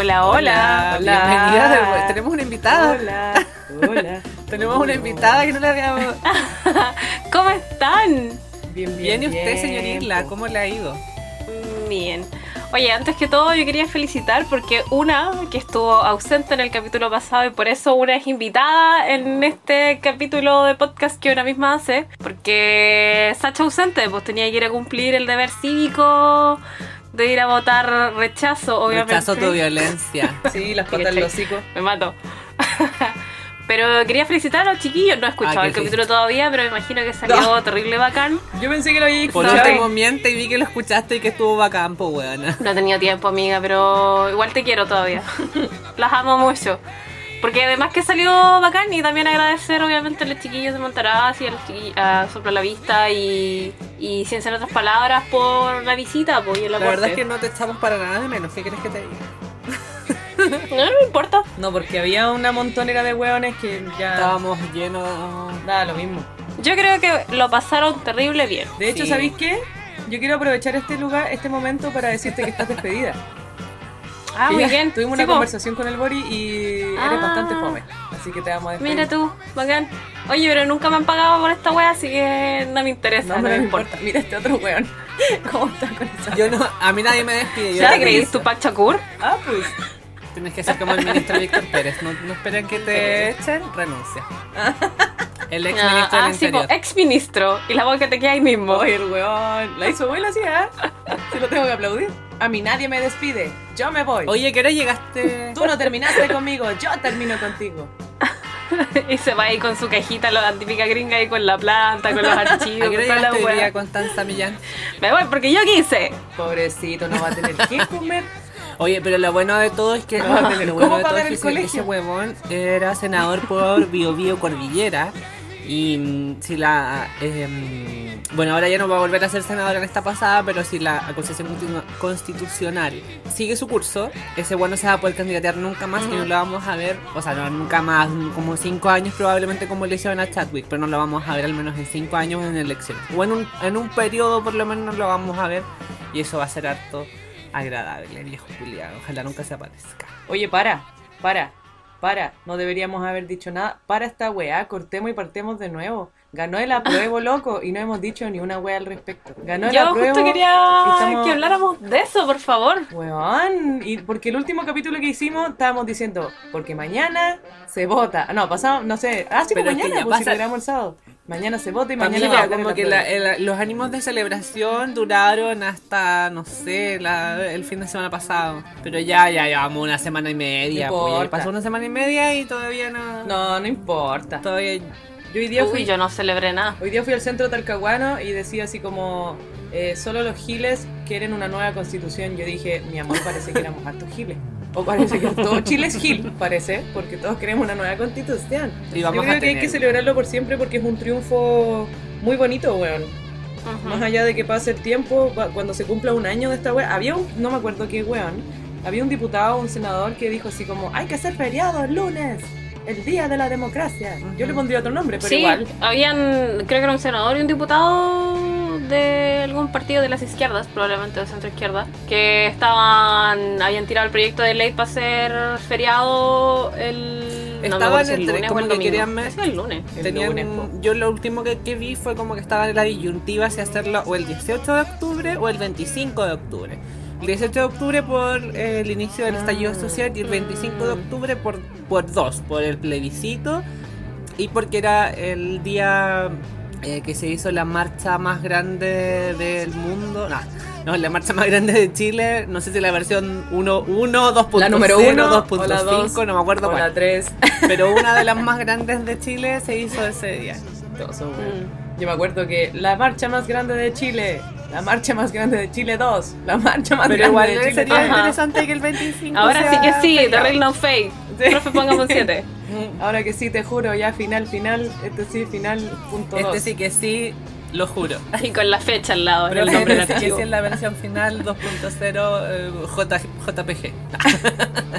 Hola, hola. Bienvenida. de vuelta. Tenemos una invitada. Hola, hola. Tenemos una invitada que no le habíamos. ¿Cómo están? Bien, bien. Bien, y usted, señor Isla, po. ¿cómo le ha ido? Bien. Oye, antes que todo yo quería felicitar porque una que estuvo ausente en el capítulo pasado y por eso una es invitada en este capítulo de podcast que una misma hace, porque Sacha ausente, pues tenía que ir a cumplir el deber cívico de ir a votar rechazo, obviamente. Rechazo tu violencia. Sí, las patas del hocico. Me mato. Pero quería felicitar a los chiquillos. No he escuchado Ah, el capítulo todavía, pero me imagino que salió terrible bacán. Yo pensé que lo había Por escuchado. último miente y vi que lo escuchaste y que estuvo bacán, pues weona. No he tenido tiempo, amiga, pero igual te quiero todavía. Las amo mucho. Porque además que salió bacán y también agradecer obviamente a los chiquillos de Montaraz y a los chiquillos a Sopla la Vista y, y Ciencia en otras palabras por la visita, pues La verdad es que no te echamos para nada de menos. ¿Qué crees que te diga? No, no me importa. No, porque había una montonera de hueones que ya Estábamos llenos. daba lo mismo. Yo creo que lo pasaron terrible bien. De hecho, Sí. ¿sabéis qué? Yo quiero aprovechar este lugar, este momento para decirte que estás despedida. Ah, Que muy bien. Tuvimos Sí, una po. conversación con el Bori y eres Ah. bastante fome. Así que te vamos a despedir. Mira tú, bacán. Oye, pero nunca me han pagado por esta wea, así que no me interesa, No, no, me me importa. importa. Mira este otro hueón. ¿Cómo está con esa? Yo no, a mí nadie me despide. Yo ¿Ya te creís tu Pac Shakur? Ah, pues. Tienes que ser como el ministro Víctor Pérez. No, no esperen que te echen, renuncia. El ex Ah, ministro ah, del sí, po, Interior. ex ministro. Y la boca te queda ahí mismo. Oye, el hueón. La hizo buena, sí, ¿eh? Se lo tengo que aplaudir. A mí nadie me despide. Yo me voy. Oye, ¿qué hora llegaste? Tú no terminaste conmigo, yo termino contigo. y se va ahí con su cajita, la típica gringa ahí con la planta, con los ¿A archivos, qué con la día, Constanza Millán? Me voy porque yo quise. Pobrecito, no va a tener que comer. Oye, pero lo bueno de todo es que. No a tener lo bueno de todo es que el ese, colegio. ese huevón era senador por Bio Bio Cordillera. Y mm, si la. eh, mm, bueno, ahora ya no va a volver a ser senador en esta pasada, pero si la acusación constitucional sigue su curso, ese bueno se va a poder candidatear nunca más y no lo vamos a ver, o sea, no nunca más, como cinco años probablemente como le hicieron a Chadwick, pero no lo vamos a ver al menos en cinco años en elecciones. O en un, en un periodo por lo menos lo vamos a ver y eso va a ser harto agradable, viejo Julián. Ojalá nunca se aparezca. Oye, para, para, para. No deberíamos haber dicho nada. Para esta weá, cortemos y partemos de nuevo. Ganó el apruebo, loco, y no hemos dicho ni una weá al respecto. Ganó el Yo apruebo. justo quería estamos- que habláramos de eso, por favor. Weón, y porque el último capítulo que hicimos estábamos diciendo, porque mañana se vota. Ah, No, pasado, no sé. Ah, sí, pues mañana, grabamos el sábado. Mañana se vota y mañana va a como que la- el- los ánimos de celebración duraron hasta, no sé, la- el fin de semana pasado. Pero ya, ya llevamos una semana y media. No pues, pasó una semana y media y todavía no. No, no importa. Todavía. Yo hoy día fui, Uy, yo no celebré nada. Hoy día fui al centro talcahuano y decía así como, eh, solo los giles quieren una nueva constitución. Yo dije, mi amor, parece que éramos hartos giles. O parece que todo Chile es gil, parece, porque todos queremos una nueva constitución. Y Yo vamos creo a que hay que celebrarlo por siempre porque es un triunfo muy bonito, weón. Más allá de que pase el tiempo, cuando se cumpla un año de esta weón, había un, no me acuerdo qué weón, había un diputado, un senador que dijo así como, hay que hacer feriado el lunes, el día de la democracia. Yo le pondría otro nombre, pero sí, igual. habían, creo que era un senador y un diputado de algún partido de las izquierdas, probablemente de centro izquierda, que estaban, habían tirado el proyecto de ley para hacer feriado el... no Estaban el entre- lunes o como el que querían es el lunes. El Tenían, lunes, yo lo último que, que vi fue como que estaba en la disyuntiva si hacerlo o el 18 de octubre o el 25 de octubre. El 18 de octubre por eh, el inicio del estallido social y el 25 de octubre por, por dos, por el plebiscito y porque era el día eh, que se hizo la marcha más grande del mundo. Nah, no, la marcha más grande de Chile, no sé si la versión 1, 1 2.0, La número uno, o la 2.5, dos, no me acuerdo O cuál. la 3. Pero una de las más grandes de Chile se hizo ese día. Weón. Mm. Yo me acuerdo que la marcha más grande de Chile, la marcha más grande de Chile 2, la marcha más Pero grande igual de Chile sería Ajá. interesante que el 25 Ahora sí sea que sí, The. Real No Fake. Sí. Profe, pongamos un 7. Ahora que sí, te juro, ya final, final, este sí, final, punto Este dos. sí que sí, lo juro. Y con la fecha al lado, Pero el este sí que sí es la versión final 2.0 eh, J- JPG.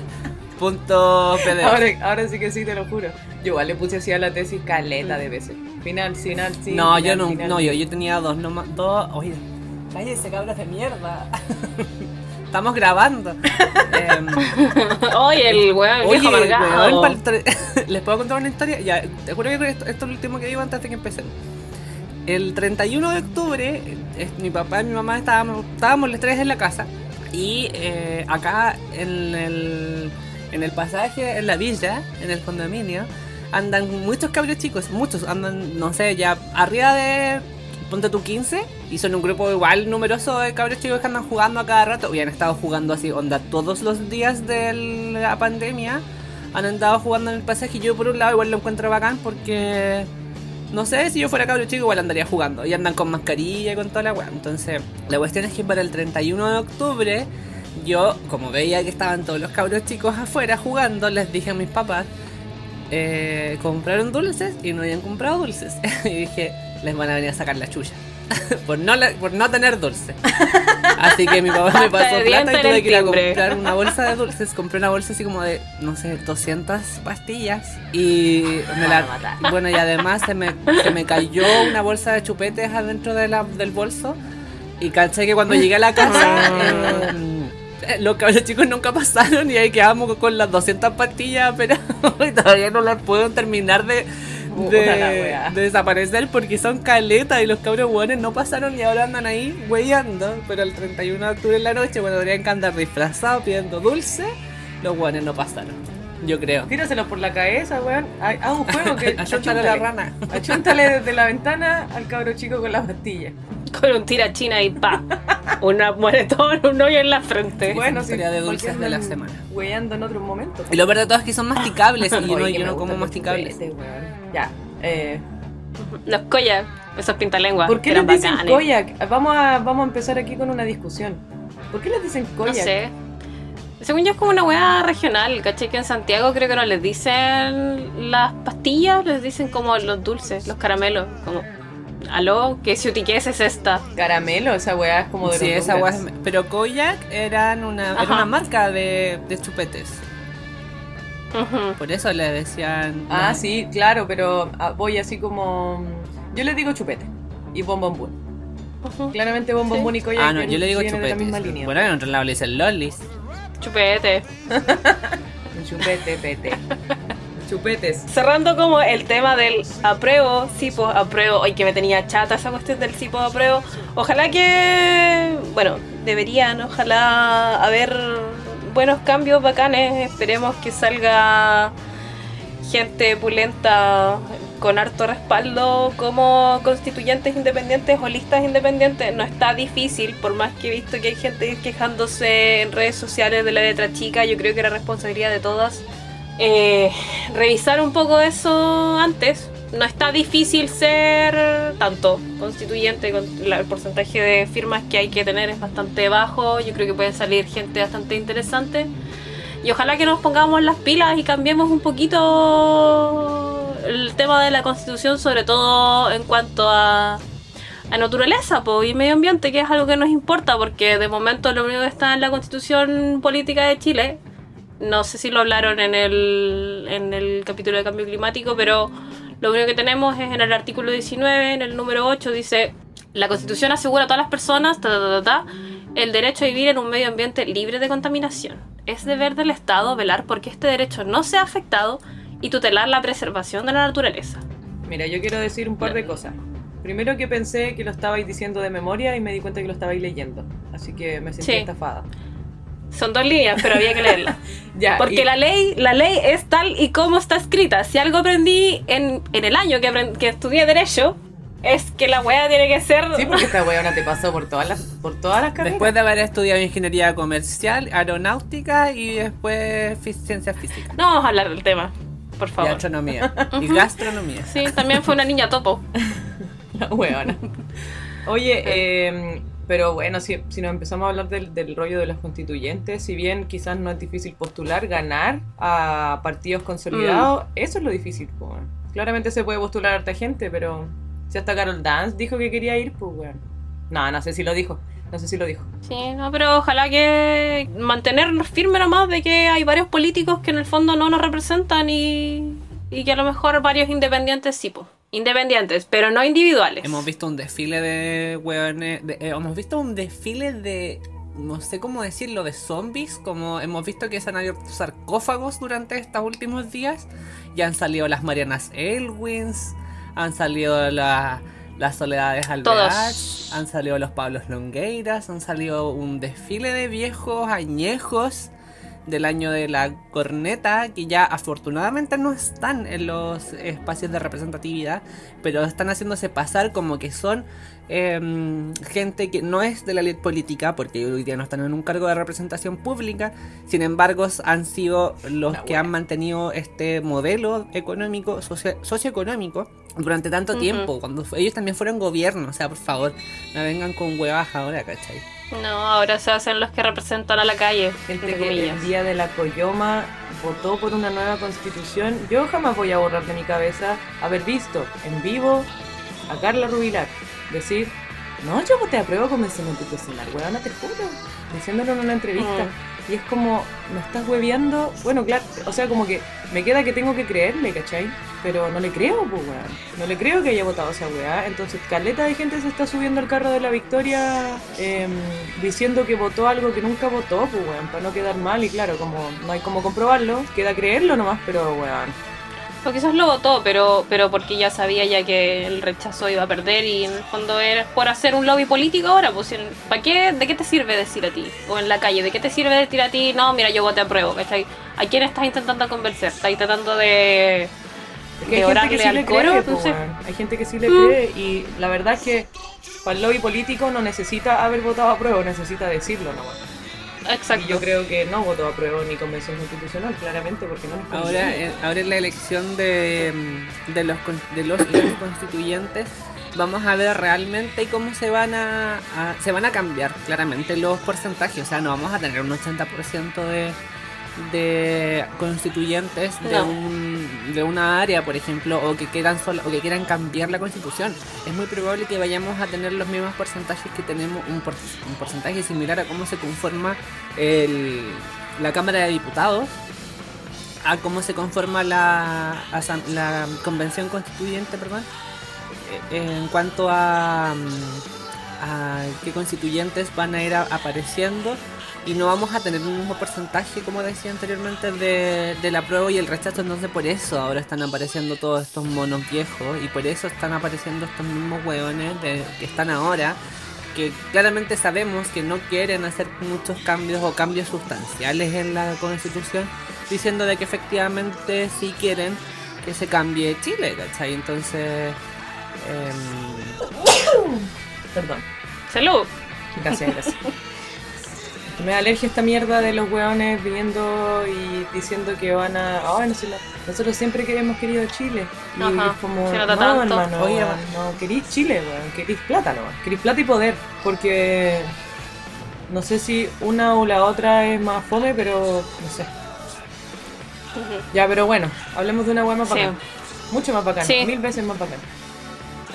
Punto PDF. Ahora, ahora sí que sí, te lo juro. Yo igual le puse así a la tesis caleta de veces. Final, final, sí. no, final, yo no, final. no, yo, yo tenía dos, no más, dos, oye, cállese cabras de mierda. Estamos grabando. Em, Oye, el weón, el Oye, viejo weón, ¿les puedo contar una historia? Ya, te juro que esto, esto es lo último que digo antes de que empecemos. El 31 de octubre, eh, mi papá y mi mamá estábamos, estábamos los tres en la casa y eh, acá en el, en el pasaje, en la villa, en el condominio, andan muchos cabros chicos, muchos, andan, no sé, ya arriba de, ponte tú 15, y son un grupo igual numeroso de cabros chicos que andan jugando a cada rato, y han estado jugando así, onda, todos los días de la pandemia, han andado jugando en el pasaje, y yo por un lado igual lo encuentro bacán porque... No sé, si yo fuera cabro chico igual andaría jugando. Y andan con mascarilla y con toda la weá. Entonces, la cuestión es que para el 31 de octubre, yo, como veía que estaban todos los cabros chicos afuera jugando, les dije a mis papás, eh, compraron dulces y no habían comprado dulces. y dije, les van a venir a sacar la chulla. por, no la- por no tener dulce. Así que mi papá me pasó plata y tuve que ir a comprar una bolsa de dulces. Compré una bolsa así como de, no sé, 200 pastillas. Y me la, bueno, y además se me, se me cayó una bolsa de chupetes adentro de la- del bolso. Y caché que cuando llegué a la casa, eh, eh, los cabros chicos nunca pasaron y ahí quedamos con las 200 pastillas, pero todavía no las puedo terminar de, de, desaparecer porque son caletas y los cabros buenos no pasaron y ahora andan ahí huellando. Pero el 31 de octubre en la noche, bueno, deberían que andar disfrazados pidiendo dulce, los buenos no pasaron. Yo creo. Tíraselo por la cabeza, weón. Haz un juego que. Achúntale a la rana. Achúntale desde la ventana al cabro chico con la pastilla. Con un tira china y pa. Una moretón, un hoyo en la frente. Bueno, historia de dulces de la semana. Weyando en otros momentos. Y lo peor de todo es que son masticables y yo no, yo no como masticables. Ya. Eh, Los collas, esos pintalenguas. ¿Por qué eran les dicen bacanes. koyak? Vamos a, vamos a empezar aquí con una discusión. ¿Por qué les dicen No koyak? sé. Según yo es como una weá regional, ¿cachai? Que en Santiago creo que no les dicen las pastillas, les dicen como los dulces, los caramelos. Como, aló, ¿qué ciutiquez es esta? Caramelo, esa weá es como de Sí, los esa Rugrats. guas- Pero Koyak eran una, era una marca de, de chupetes. Por eso le decían. Ah, no, sí, claro, pero ah, voy así como. Yo les digo chupete y bombombún. Ujú. Claramente bombombún y koyak Ah, no, yo le digo línea. Bueno, en otro lado le dicen lolis. Chupete. Chupete, pete. Chupetes. Cerrando como el tema del apruebo, sí, pues apruebo. Hoy que me tenía chata esa cuestión del sí, pues apruebo. Ojalá que, bueno, deberían, ojalá haber buenos cambios bacanes. Esperemos que salga gente pulenta con harto respaldo como constituyentes independientes o listas independientes. No está difícil, por más que he visto que hay gente quejándose en redes sociales de la letra chica, yo creo que era responsabilidad de todas eh, revisar un poco eso antes. No está difícil ser tanto constituyente, el porcentaje de firmas que hay que tener es bastante bajo. Yo creo que puede salir gente bastante interesante. Y ojalá que nos pongamos las pilas y cambiemos un poquito el tema de la constitución, sobre todo en cuanto a, a naturaleza po, y medio ambiente, que es algo que nos importa, porque de momento lo único que está en la constitución política de Chile no sé si lo hablaron en el, en el capítulo de cambio climático, pero lo único que tenemos es en el artículo 19, en el número 8, dice, la constitución asegura a todas las personas ta, ta, ta, el derecho a vivir en un medio ambiente libre de contaminación. Es deber del Estado velar porque este derecho no sea afectado y tutelar la preservación de la naturaleza. Mira, yo quiero decir un par de cosas. Primero que pensé que lo estabais diciendo de memoria y me di cuenta que lo estabais leyendo. Así que me sentí Sí. estafada. Son dos líneas, pero había que leerla. Ya, Porque y- la ley, la ley es tal y como está escrita. Si algo aprendí en, en el año que, aprend- que estudié Derecho, es que la weá tiene que ser. Sí, porque esta weona te pasó por todas las, por todas las carreras. Después de haber estudiado ingeniería comercial, aeronáutica y después ciencias físicas. No vamos a hablar del tema, por Y favor. astronomía. y gastronomía. Sí, también fue una niña topo. La weona. Oye, eh, pero bueno, si, si nos empezamos a hablar del, del rollo de los constituyentes, si bien quizás no es difícil postular, ganar a partidos consolidados, eso es lo difícil, pues. Claramente se puede postular a harta gente, pero si hasta Carol Dance dijo que quería ir, pues weón. No, no sé si lo dijo. No sé si lo dijo. Sí, no, pero ojalá que mantenernos firmes nomás de que hay varios políticos que en el fondo no nos representan y, y que a lo mejor varios independientes sí, po. Independientes, pero no individuales. Hemos visto un desfile de hueones. de- eh, hemos visto un desfile de no sé cómo decirlo, de zombies, como hemos visto que se han abierto sarcófagos durante estos últimos días, ya han salido las Marianas Elwins, han salido la- las Soledades Alvear, han salido los Pablos Longueiras, han salido un desfile de viejos añejos del año de la corneta que ya afortunadamente no están en los espacios de representatividad pero están haciéndose pasar como que son em, gente que no es de la elite política porque hoy día no están en un cargo de representación pública sin embargo han sido los La que han mantenido este modelo económico socio- socioeconómico durante tanto Ujú. tiempo cuando ellos también fueron gobierno o sea por favor no vengan con huevas ahora ¿cachai? No, ahora se hacen los que representan a la calle, Gente que el día de la Coyoma votó por una nueva constitución. Yo jamás voy a borrar de mi cabeza haber visto en vivo a Carla Rubilar decir, no, yo voté a prueba convención constitucional, weón, te juro, diciéndolo en una entrevista. Y es como, me estás hueveando. Bueno, claro, o sea, como que me queda que tengo que creerle, ¿cachai? Pero no le creo, pues, weón. No le creo que haya votado esa weá. Entonces, caleta de gente se está subiendo al carro de la victoria em, diciendo que votó algo que nunca votó, pues, weón, para no quedar mal. Y claro, como no hay como comprobarlo, queda creerlo nomás, pero, weón. O quizás lo votó, pero, pero porque ya sabía ya que el rechazo iba a perder y en el fondo era por hacer un lobby político ahora, pues ¿para qué? ¿De qué te sirve decir a ti? O en la calle, ¿de qué te sirve decir a ti? No, mira, yo voté a prueba, ¿cachai? ¿A quién estás intentando convencer? ¿Estás intentando de, hay gente que orarle sí al coro? cree. Hay gente que sí le Mm. cree y la verdad es que para el lobby político no necesita haber votado a prueba, necesita decirlo nomás. Exacto. Y yo creo que no votó a prueba ni convención constitucional, claramente, porque no les Ahora, en, ahora en la elección de, mm, de los, de los constituyentes vamos a ver realmente cómo se van a, a- se van a cambiar claramente los porcentajes. O sea, no vamos a tener un 80% de, de constituyentes de, un, de una área, por ejemplo, o que quieran o que quieran cambiar la constitución. Es muy probable que vayamos a tener los mismos porcentajes que tenemos, un, por- un porcentaje similar a cómo se conforma el, la Cámara de Diputados a cómo se conforma la, la convención constituyente, perdón, eh, en cuanto a, mm, a qué constituyentes van a ir a- apareciendo y no vamos a tener un mismo porcentaje, como decía anteriormente, de, del apruebo y el rechazo, entonces por eso ahora están apareciendo todos estos monos viejos y por eso están apareciendo estos mismos hueones de- que están ahora que claramente sabemos que no quieren hacer muchos cambios o cambios sustanciales en la constitución, diciendo de que efectivamente sí quieren que se cambie Chile, ¿cachai? Entonces, em, Perdón, Salud. gracias, gracias. Me da alergia esta mierda de los hueones viniendo y diciendo que van a. Ay, no sé, la- nosotros siempre que hemos querido Chile. Y Ajá, es como. se No, tanto. hermano, Oye, no querís Chile, weón. Querís plata, no. Querís plata y poder. Porque. No sé si una o la otra es más fome, pero. No sé. Ya, pero bueno, hablemos de una hueá más Sí. bacán. Mucho más bacán. Sí. Mil veces más bacán.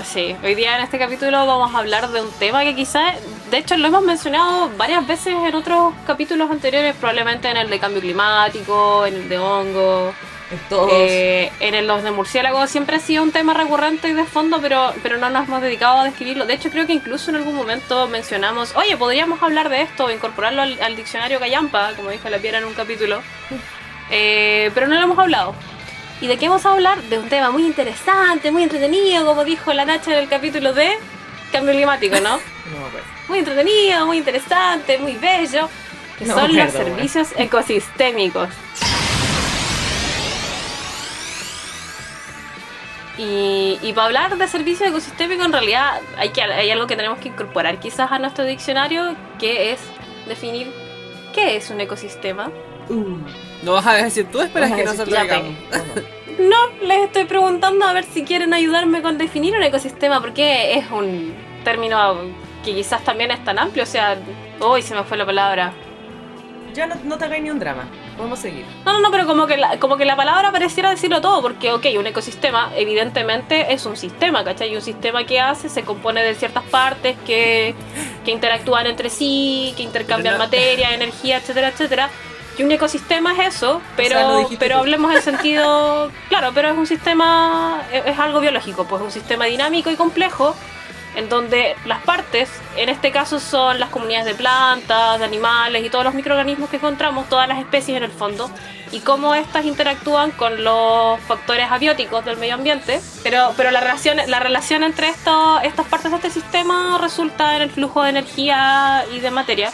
Sí, hoy día en este capítulo vamos a hablar de un tema que quizás, de hecho lo hemos mencionado varias veces en otros capítulos anteriores, probablemente en el de cambio climático, en el de hongo, En todos. eh, en el los de murciélago, siempre ha sido un tema recurrente y de fondo, pero, pero no nos hemos dedicado a describirlo. De hecho creo que incluso en algún momento mencionamos, oye, podríamos hablar de esto, incorporarlo al, al diccionario Callampa, como dijo la Piera en un capítulo, Eh, pero no lo hemos hablado. ¿Y de qué vamos a hablar? De un tema muy interesante, muy entretenido, como dijo la Nacha en el capítulo de cambio climático, ¿no? No acuerdo. Muy entretenido, muy interesante, muy bello, que No son los servicios ecosistémicos. Y, y para hablar de servicios ecosistémicos, en realidad hay, que, hay algo que tenemos que incorporar quizás a nuestro diccionario, que es definir qué es un ecosistema. Uh, ¿Lo vas a decir tú? Esperas que nosotros bueno. No, les estoy preguntando a ver si quieren ayudarme con definir un ecosistema, porque es un término que quizás también es tan amplio, o sea, hoy se me fue la palabra. Ya no, no te hagáis ni un drama. Podemos seguir. No, no, no, pero como que, la, como que la palabra pareciera decirlo todo, porque, ok, un ecosistema evidentemente es un sistema, ¿cachai? Y un sistema que hace se compone de ciertas partes que, que interactúan entre sí, que intercambian no- materia, energía, etcétera, etcétera. Y un ecosistema es eso, pero, sea, pero hablemos en sentido. Claro, pero es un sistema. Es, algo biológico, pues un sistema dinámico y complejo en donde las partes, en este caso son las comunidades de plantas, de animales y todos los microorganismos que encontramos, todas las especies en el fondo, y cómo estas interactúan con los factores abióticos del medio ambiente. Pero, pero la, relación, la relación entre estos, estas partes de este sistema resulta en el flujo de energía y de materia,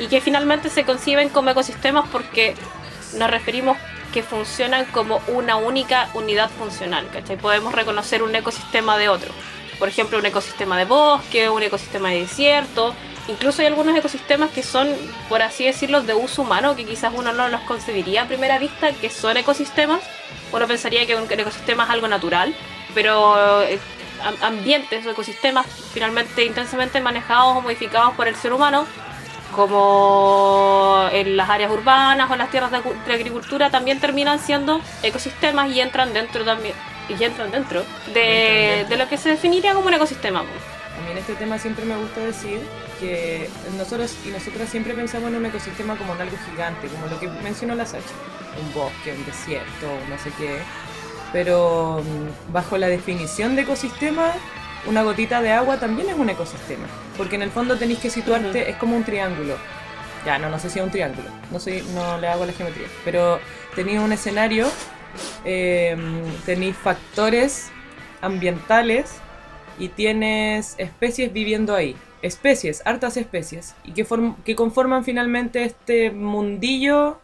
y que finalmente se conciben como ecosistemas porque nos referimos que funcionan como una única unidad funcional, ¿cachai? Podemos reconocer un ecosistema de otro por ejemplo, un ecosistema de bosque, un ecosistema de desierto. Incluso hay algunos ecosistemas que son, por así decirlo, de uso humano, que quizás uno no los concebiría a primera vista que son ecosistemas. Uno pensaría que un ecosistema es algo natural, pero eh, ambientes o ecosistemas finalmente intensamente manejados o modificados por el ser humano, como en las áreas urbanas o en las tierras de, de agricultura, también terminan siendo ecosistemas y entran dentro también y entran dentro de, de lo que se definiría como un ecosistema. A mí en este tema siempre me gusta decir que nosotros y nosotras siempre pensamos en un ecosistema como en algo gigante, como lo que mencionó la Sacha, un bosque, un desierto, no sé qué. Pero mm, bajo la definición de ecosistema, una gotita de agua también es un ecosistema, porque en el fondo tenéis que situarte, es como un triángulo. Ya, no, no sé si es un triángulo, no, soy, no le hago la geometría, pero tenéis un escenario eh, tenéis factores ambientales y tienes especies viviendo ahí. Especies, hartas especies, y que, que conforman finalmente este mundillo.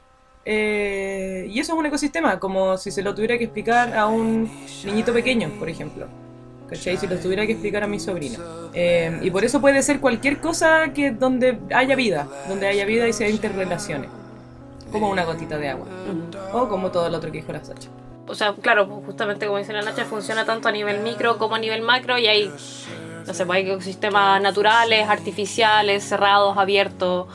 Eh, y eso es un ecosistema, como si se lo tuviera que explicar a un niñito pequeño, por ejemplo. ¿Cachai? Si lo tuviera que explicar a mi sobrino. Eh, y por eso puede ser cualquier cosa que donde haya vida, donde haya vida y se interrelacione como una gotita de agua. O como todo lo otro que dijo la Sacha. O sea, claro, justamente como dice la Nacha, funciona tanto a nivel micro como a nivel macro y hay, no sé, pues hay ecosistemas naturales, artificiales, cerrados, abiertos,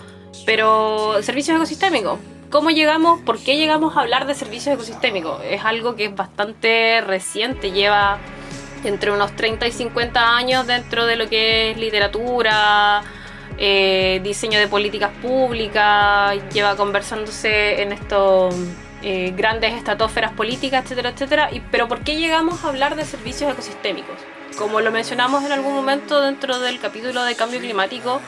pero servicios ecosistémicos. ¿Cómo llegamos, por qué llegamos a hablar de servicios ecosistémicos? Es algo que es bastante reciente, lleva entre unos 30 y 50 años dentro de lo que es literatura, eh, diseño de políticas públicas, lleva conversándose en estos eh, grandes estratosferas políticas, etcétera, etcétera. Pero ¿por qué llegamos a hablar de servicios ecosistémicos? Como lo mencionamos en algún momento dentro del capítulo de cambio climático,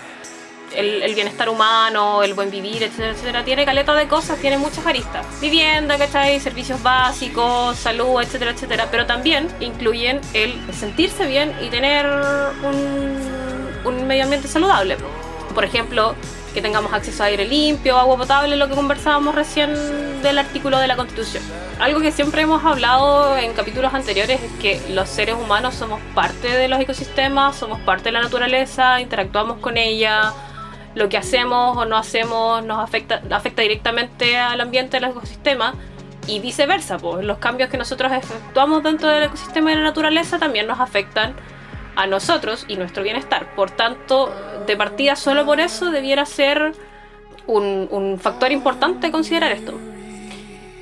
el, bienestar humano, el buen vivir, etcétera, etcétera, tiene caleta de cosas, tiene muchas aristas. Vivienda, ¿cachai? Servicios básicos, salud, etcétera, etcétera. Pero también incluyen el sentirse bien y tener un, un medio ambiente saludable. Por ejemplo, que tengamos acceso a aire limpio, agua potable, lo que conversábamos recién del artículo de la Constitución. Algo que siempre hemos hablado en capítulos anteriores es que los seres humanos somos parte de los ecosistemas, somos parte de la naturaleza, interactuamos con ella, lo que hacemos o no hacemos nos afecta, afecta directamente al ambiente del ecosistema y viceversa, pues los cambios que nosotros efectuamos dentro del ecosistema y de la naturaleza también nos afectan a nosotros y nuestro bienestar. Por tanto, de partida solo por eso debiera ser un, factor importante considerar esto.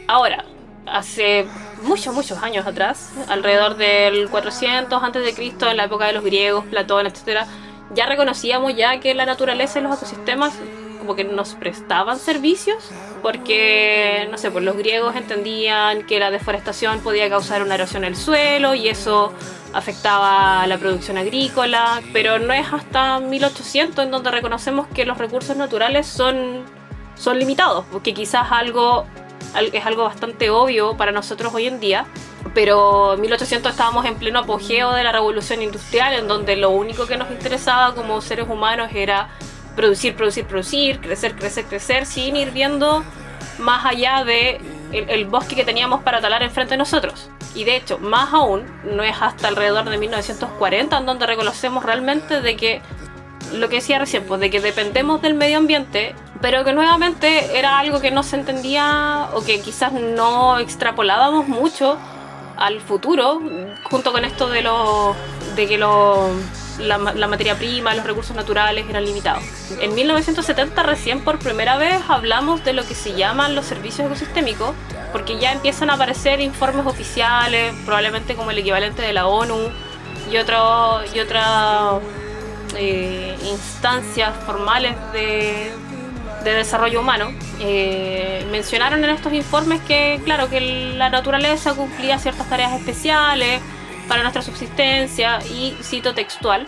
Ahora, hace muchos, muchos años atrás, alrededor del 400 a.C., en la época de los griegos, Platón, etc., ya reconocíamos ya que la naturaleza y los ecosistemas como que nos prestaban servicios porque, no sé, pues los griegos entendían que la deforestación podía causar una erosión del suelo y eso afectaba la producción agrícola, pero no es hasta 1800 en donde reconocemos que los recursos naturales son, son limitados, porque quizás algo es algo bastante obvio para nosotros hoy en día, pero en 1800 estábamos en pleno apogeo de la revolución industrial, en donde lo único que nos interesaba como seres humanos era producir, producir, producir, crecer, crecer, crecer, sin ir viendo más allá de el, bosque que teníamos para talar enfrente de nosotros. Y de hecho, más aún, no es hasta alrededor de 1940 en donde reconocemos realmente de que lo que decía recién, pues de que dependemos del medio ambiente, pero que nuevamente era algo que no se entendía o que quizás no extrapolábamos mucho al futuro, junto con esto de, lo, de que lo, la, la, materia prima, los recursos naturales eran limitados. En 1970 recién por primera vez hablamos de lo que se llaman los servicios ecosistémicos, porque ya empiezan a aparecer informes oficiales, probablemente como el equivalente de la ONU y, otro, y otras eh, instancias formales de, de desarrollo humano, eh, mencionaron en estos informes que, claro, que la naturaleza cumplía ciertas tareas especiales para nuestra subsistencia y cito textual.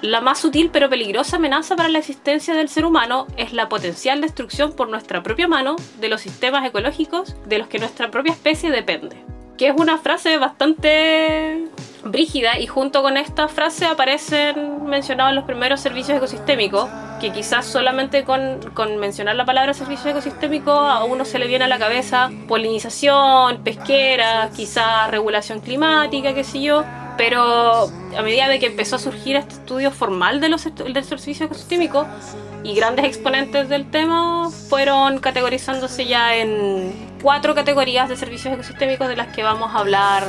La más sutil pero peligrosa amenaza para la existencia del ser humano es la potencial destrucción por nuestra propia mano de los sistemas ecológicos de los que nuestra propia especie depende. Que es una frase bastante brígida y junto con esta frase aparecen mencionados los primeros servicios ecosistémicos, que quizás solamente con, con mencionar la palabra servicio ecosistémico a uno se le viene a la cabeza polinización, pesquera, quizás regulación climática, qué sé yo, pero a medida de que empezó a surgir este estudio formal de los, del servicio ecosistémico y grandes exponentes del tema fueron categorizándose ya en cuatro categorías de servicios ecosistémicos de las que vamos a hablar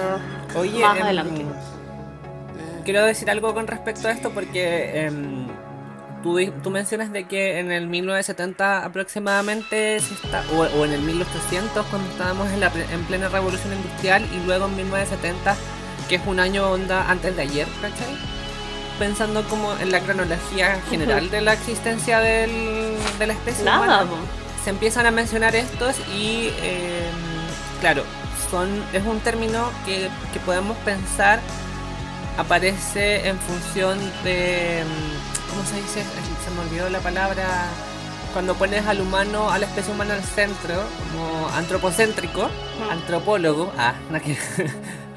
Oye, más em, adelante. Quiero decir algo con respecto a esto porque em, tú, mencionas de que en el 1970 aproximadamente, se está, o, o en el 1800 cuando estábamos en, la, en plena revolución industrial y luego en 1970, que es un año onda antes de ayer, ¿cachai? Pensando como en la cronología general de la existencia del- de la especie Nada, humana po. se empiezan a mencionar estos y eh, claro, son, es un término que, que podemos pensar aparece en función de, mm, ¿cómo se dice? Se me olvidó la palabra, cuando pones al humano, a la especie humana al centro, como antropocéntrico, antropólogo, ah, nada que-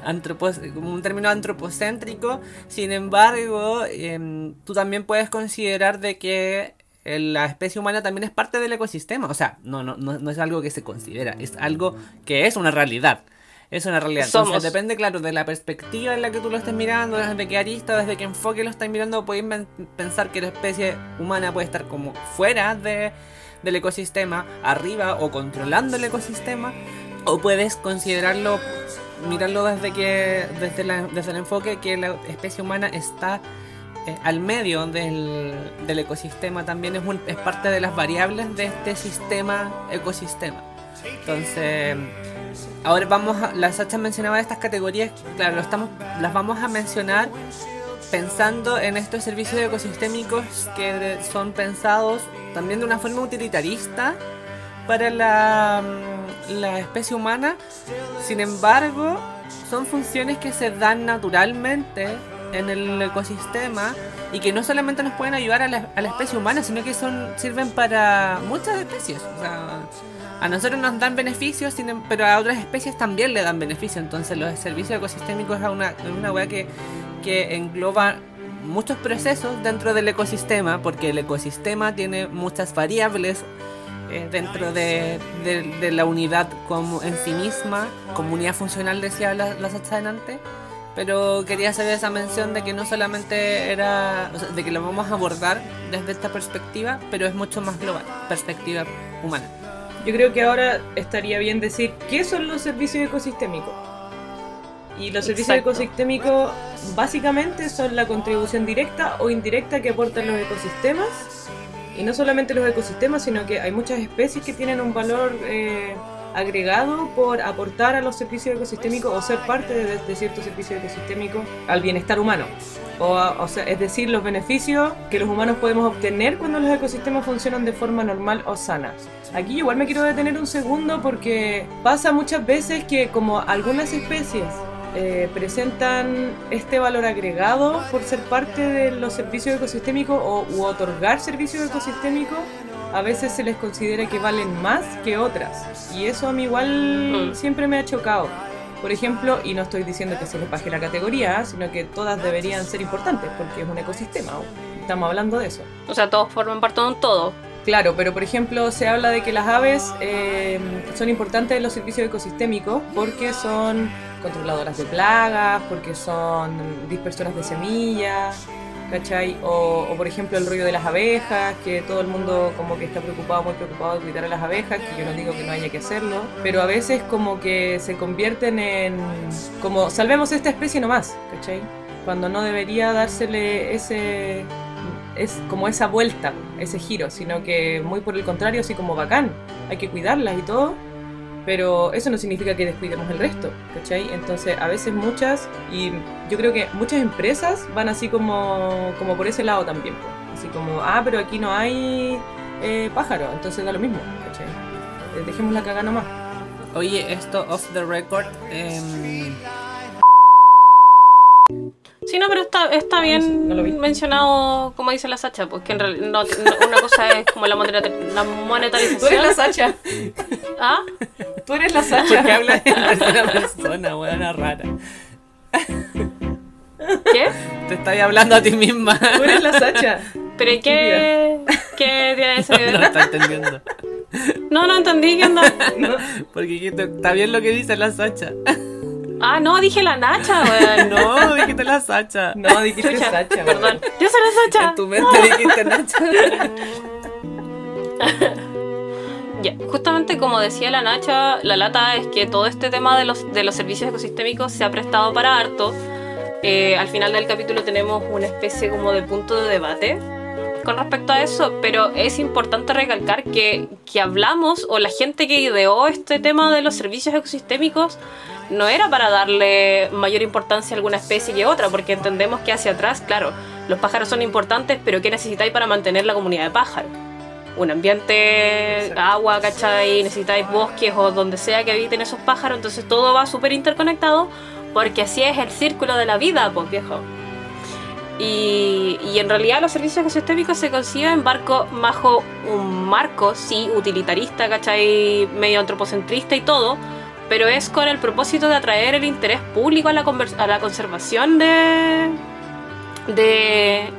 un término antropocéntrico, sin embargo, em, tú también puedes considerar de que la especie humana también es parte del ecosistema, o sea, no, no, no, no es algo que se considera, es algo que es una realidad. Es una realidad. Somos. Entonces depende, claro, de la perspectiva en la que tú lo estés mirando, desde qué arista, desde qué enfoque lo estás mirando, podéis pensar que la especie humana puede estar como fuera de, del ecosistema, arriba o controlando el ecosistema, o puedes considerarlo, mirarlo desde que desde, la- desde el enfoque que la especie humana está eh, al medio del, del ecosistema, también es, un- es parte de las variables de este sistema ecosistema. Entonces, ahora vamos a, la Sacha mencionaba estas categorías, claro, estamos, las vamos a mencionar pensando en estos servicios ecosistémicos que son pensados también de una forma utilitarista para la, la especie humana. Sin embargo, son funciones que se dan naturalmente en el ecosistema y que no solamente nos pueden ayudar a la, a la especie humana, sino que son sirven para muchas especies. O sea, a nosotros nos dan beneficios, em- pero a otras especies también le dan beneficios. Entonces los servicios ecosistémicos es una, una que, que engloba muchos procesos dentro del ecosistema, porque el ecosistema tiene muchas variables eh, dentro de, de- de la unidad como en sí misma, comunidad funcional decía la, la Sacha delante. Pero quería hacer esa mención de que no solamente era, o sea, de que lo vamos a abordar desde esta perspectiva, pero es mucho más global, perspectiva humana. Yo creo que ahora estaría bien decir qué son los servicios ecosistémicos. Y los servicios Exacto. ecosistémicos básicamente son la contribución directa o indirecta que aportan los ecosistemas. Y no solamente los ecosistemas, sino que hay muchas especies que tienen un valor eh, agregado por aportar a los servicios ecosistémicos o ser parte de, de ciertos servicios ecosistémicos al bienestar humano. O, o sea, es decir, los beneficios que los humanos podemos obtener cuando los ecosistemas funcionan de forma normal o sana. Aquí igual me quiero detener un segundo porque pasa muchas veces que como algunas especies eh, presentan este valor agregado por ser parte de los servicios ecosistémicos o u otorgar servicios ecosistémicos, a veces se les considera que valen más que otras. Y eso a mí igual Mm. siempre me ha chocado. Por ejemplo, y no estoy diciendo que se les baje la categoría, sino que todas deberían ser importantes porque es un ecosistema. Estamos hablando de eso. O sea, todos forman parte de un todo. Claro, pero por ejemplo se habla de que las aves eh, son importantes en los servicios ecosistémicos porque son controladoras de plagas, porque son dispersoras de semillas, ¿cachai? O, o, por ejemplo el rollo de las abejas, que todo el mundo como que está preocupado, muy preocupado de cuidar a las abejas, que yo no digo que no haya que hacerlo, pero a veces como que se convierten en como salvemos esta especie nomás, ¿cachai? Cuando no debería dársele ese es como esa vuelta, ese giro, sino que muy por el contrario, así como bacán, hay que cuidarlas y todo, pero eso no significa que descuidemos el resto, ¿cachai? Entonces a veces muchas, y yo creo que muchas empresas van así como, como por ese lado también, po. así como, ah, pero aquí no hay eh, pájaro, entonces da lo mismo, ¿cachai? Eh, Dejemos la cagada nomás. Oye, esto off the record, em, Sí, no, pero está, está bien no mencionado, como dice la Sacha, pues que en realidad no- no- una cosa es como la, moneta- la Tú eres la monetarización. Sacha. ¿Ah? Tú eres la Porque Sacha. habla en tercera persona, weona rara. ¿Qué? Te estás hablando a ti misma. Tú eres la Sacha. ¿Pero y qué, qué tiene eso que No ver? está entendiendo. No, no entendí qué onda. ¿no? Porque está bien lo que dice la Sacha. Ah, no, dije la Nacha, weón. No, dijiste la Sacha. No, dijiste Chucha, Sacha. Perdón. Yo soy la Sacha. En tu mente dijiste Nacha. Ya, justamente como decía la Nacha, la lata es que todo este tema de los, de los servicios ecosistémicos se ha prestado para harto. Eh, al final del capítulo tenemos una especie como de punto de debate con respecto a eso, pero es importante recalcar que, que hablamos o la gente que ideó este tema de los servicios ecosistémicos no era para darle mayor importancia a alguna especie que otra, porque entendemos que hacia atrás, claro, los pájaros son importantes, pero ¿qué necesitáis para mantener la comunidad de pájaros? Un ambiente, Exacto. agua, ¿cachai? Necesitáis bosques o donde sea que habiten esos pájaros, entonces todo va súper interconectado porque así es el círculo de la vida, pues viejo. Y, y en realidad los servicios ecosistémicos se conciben barco, bajo un marco, sí, utilitarista, ¿cachai? Medio antropocentrista y todo, pero es con el propósito de atraer el interés público a la, a la conservación de, de,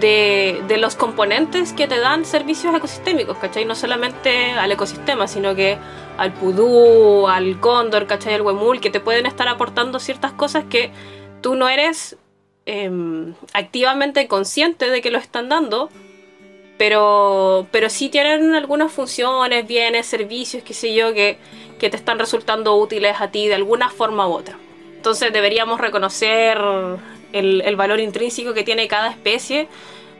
de, de los componentes que te dan servicios ecosistémicos, ¿cachai? No solamente al ecosistema, sino que al pudú, al cóndor, ¿cachai? Al huemul, que te pueden estar aportando ciertas cosas que tú no eres em, activamente consciente de que lo están dando, pero, pero sí tienen algunas funciones, bienes, servicios, qué sé yo, que, que te están resultando útiles a ti de alguna forma u otra. Entonces deberíamos reconocer el, valor intrínseco que tiene cada especie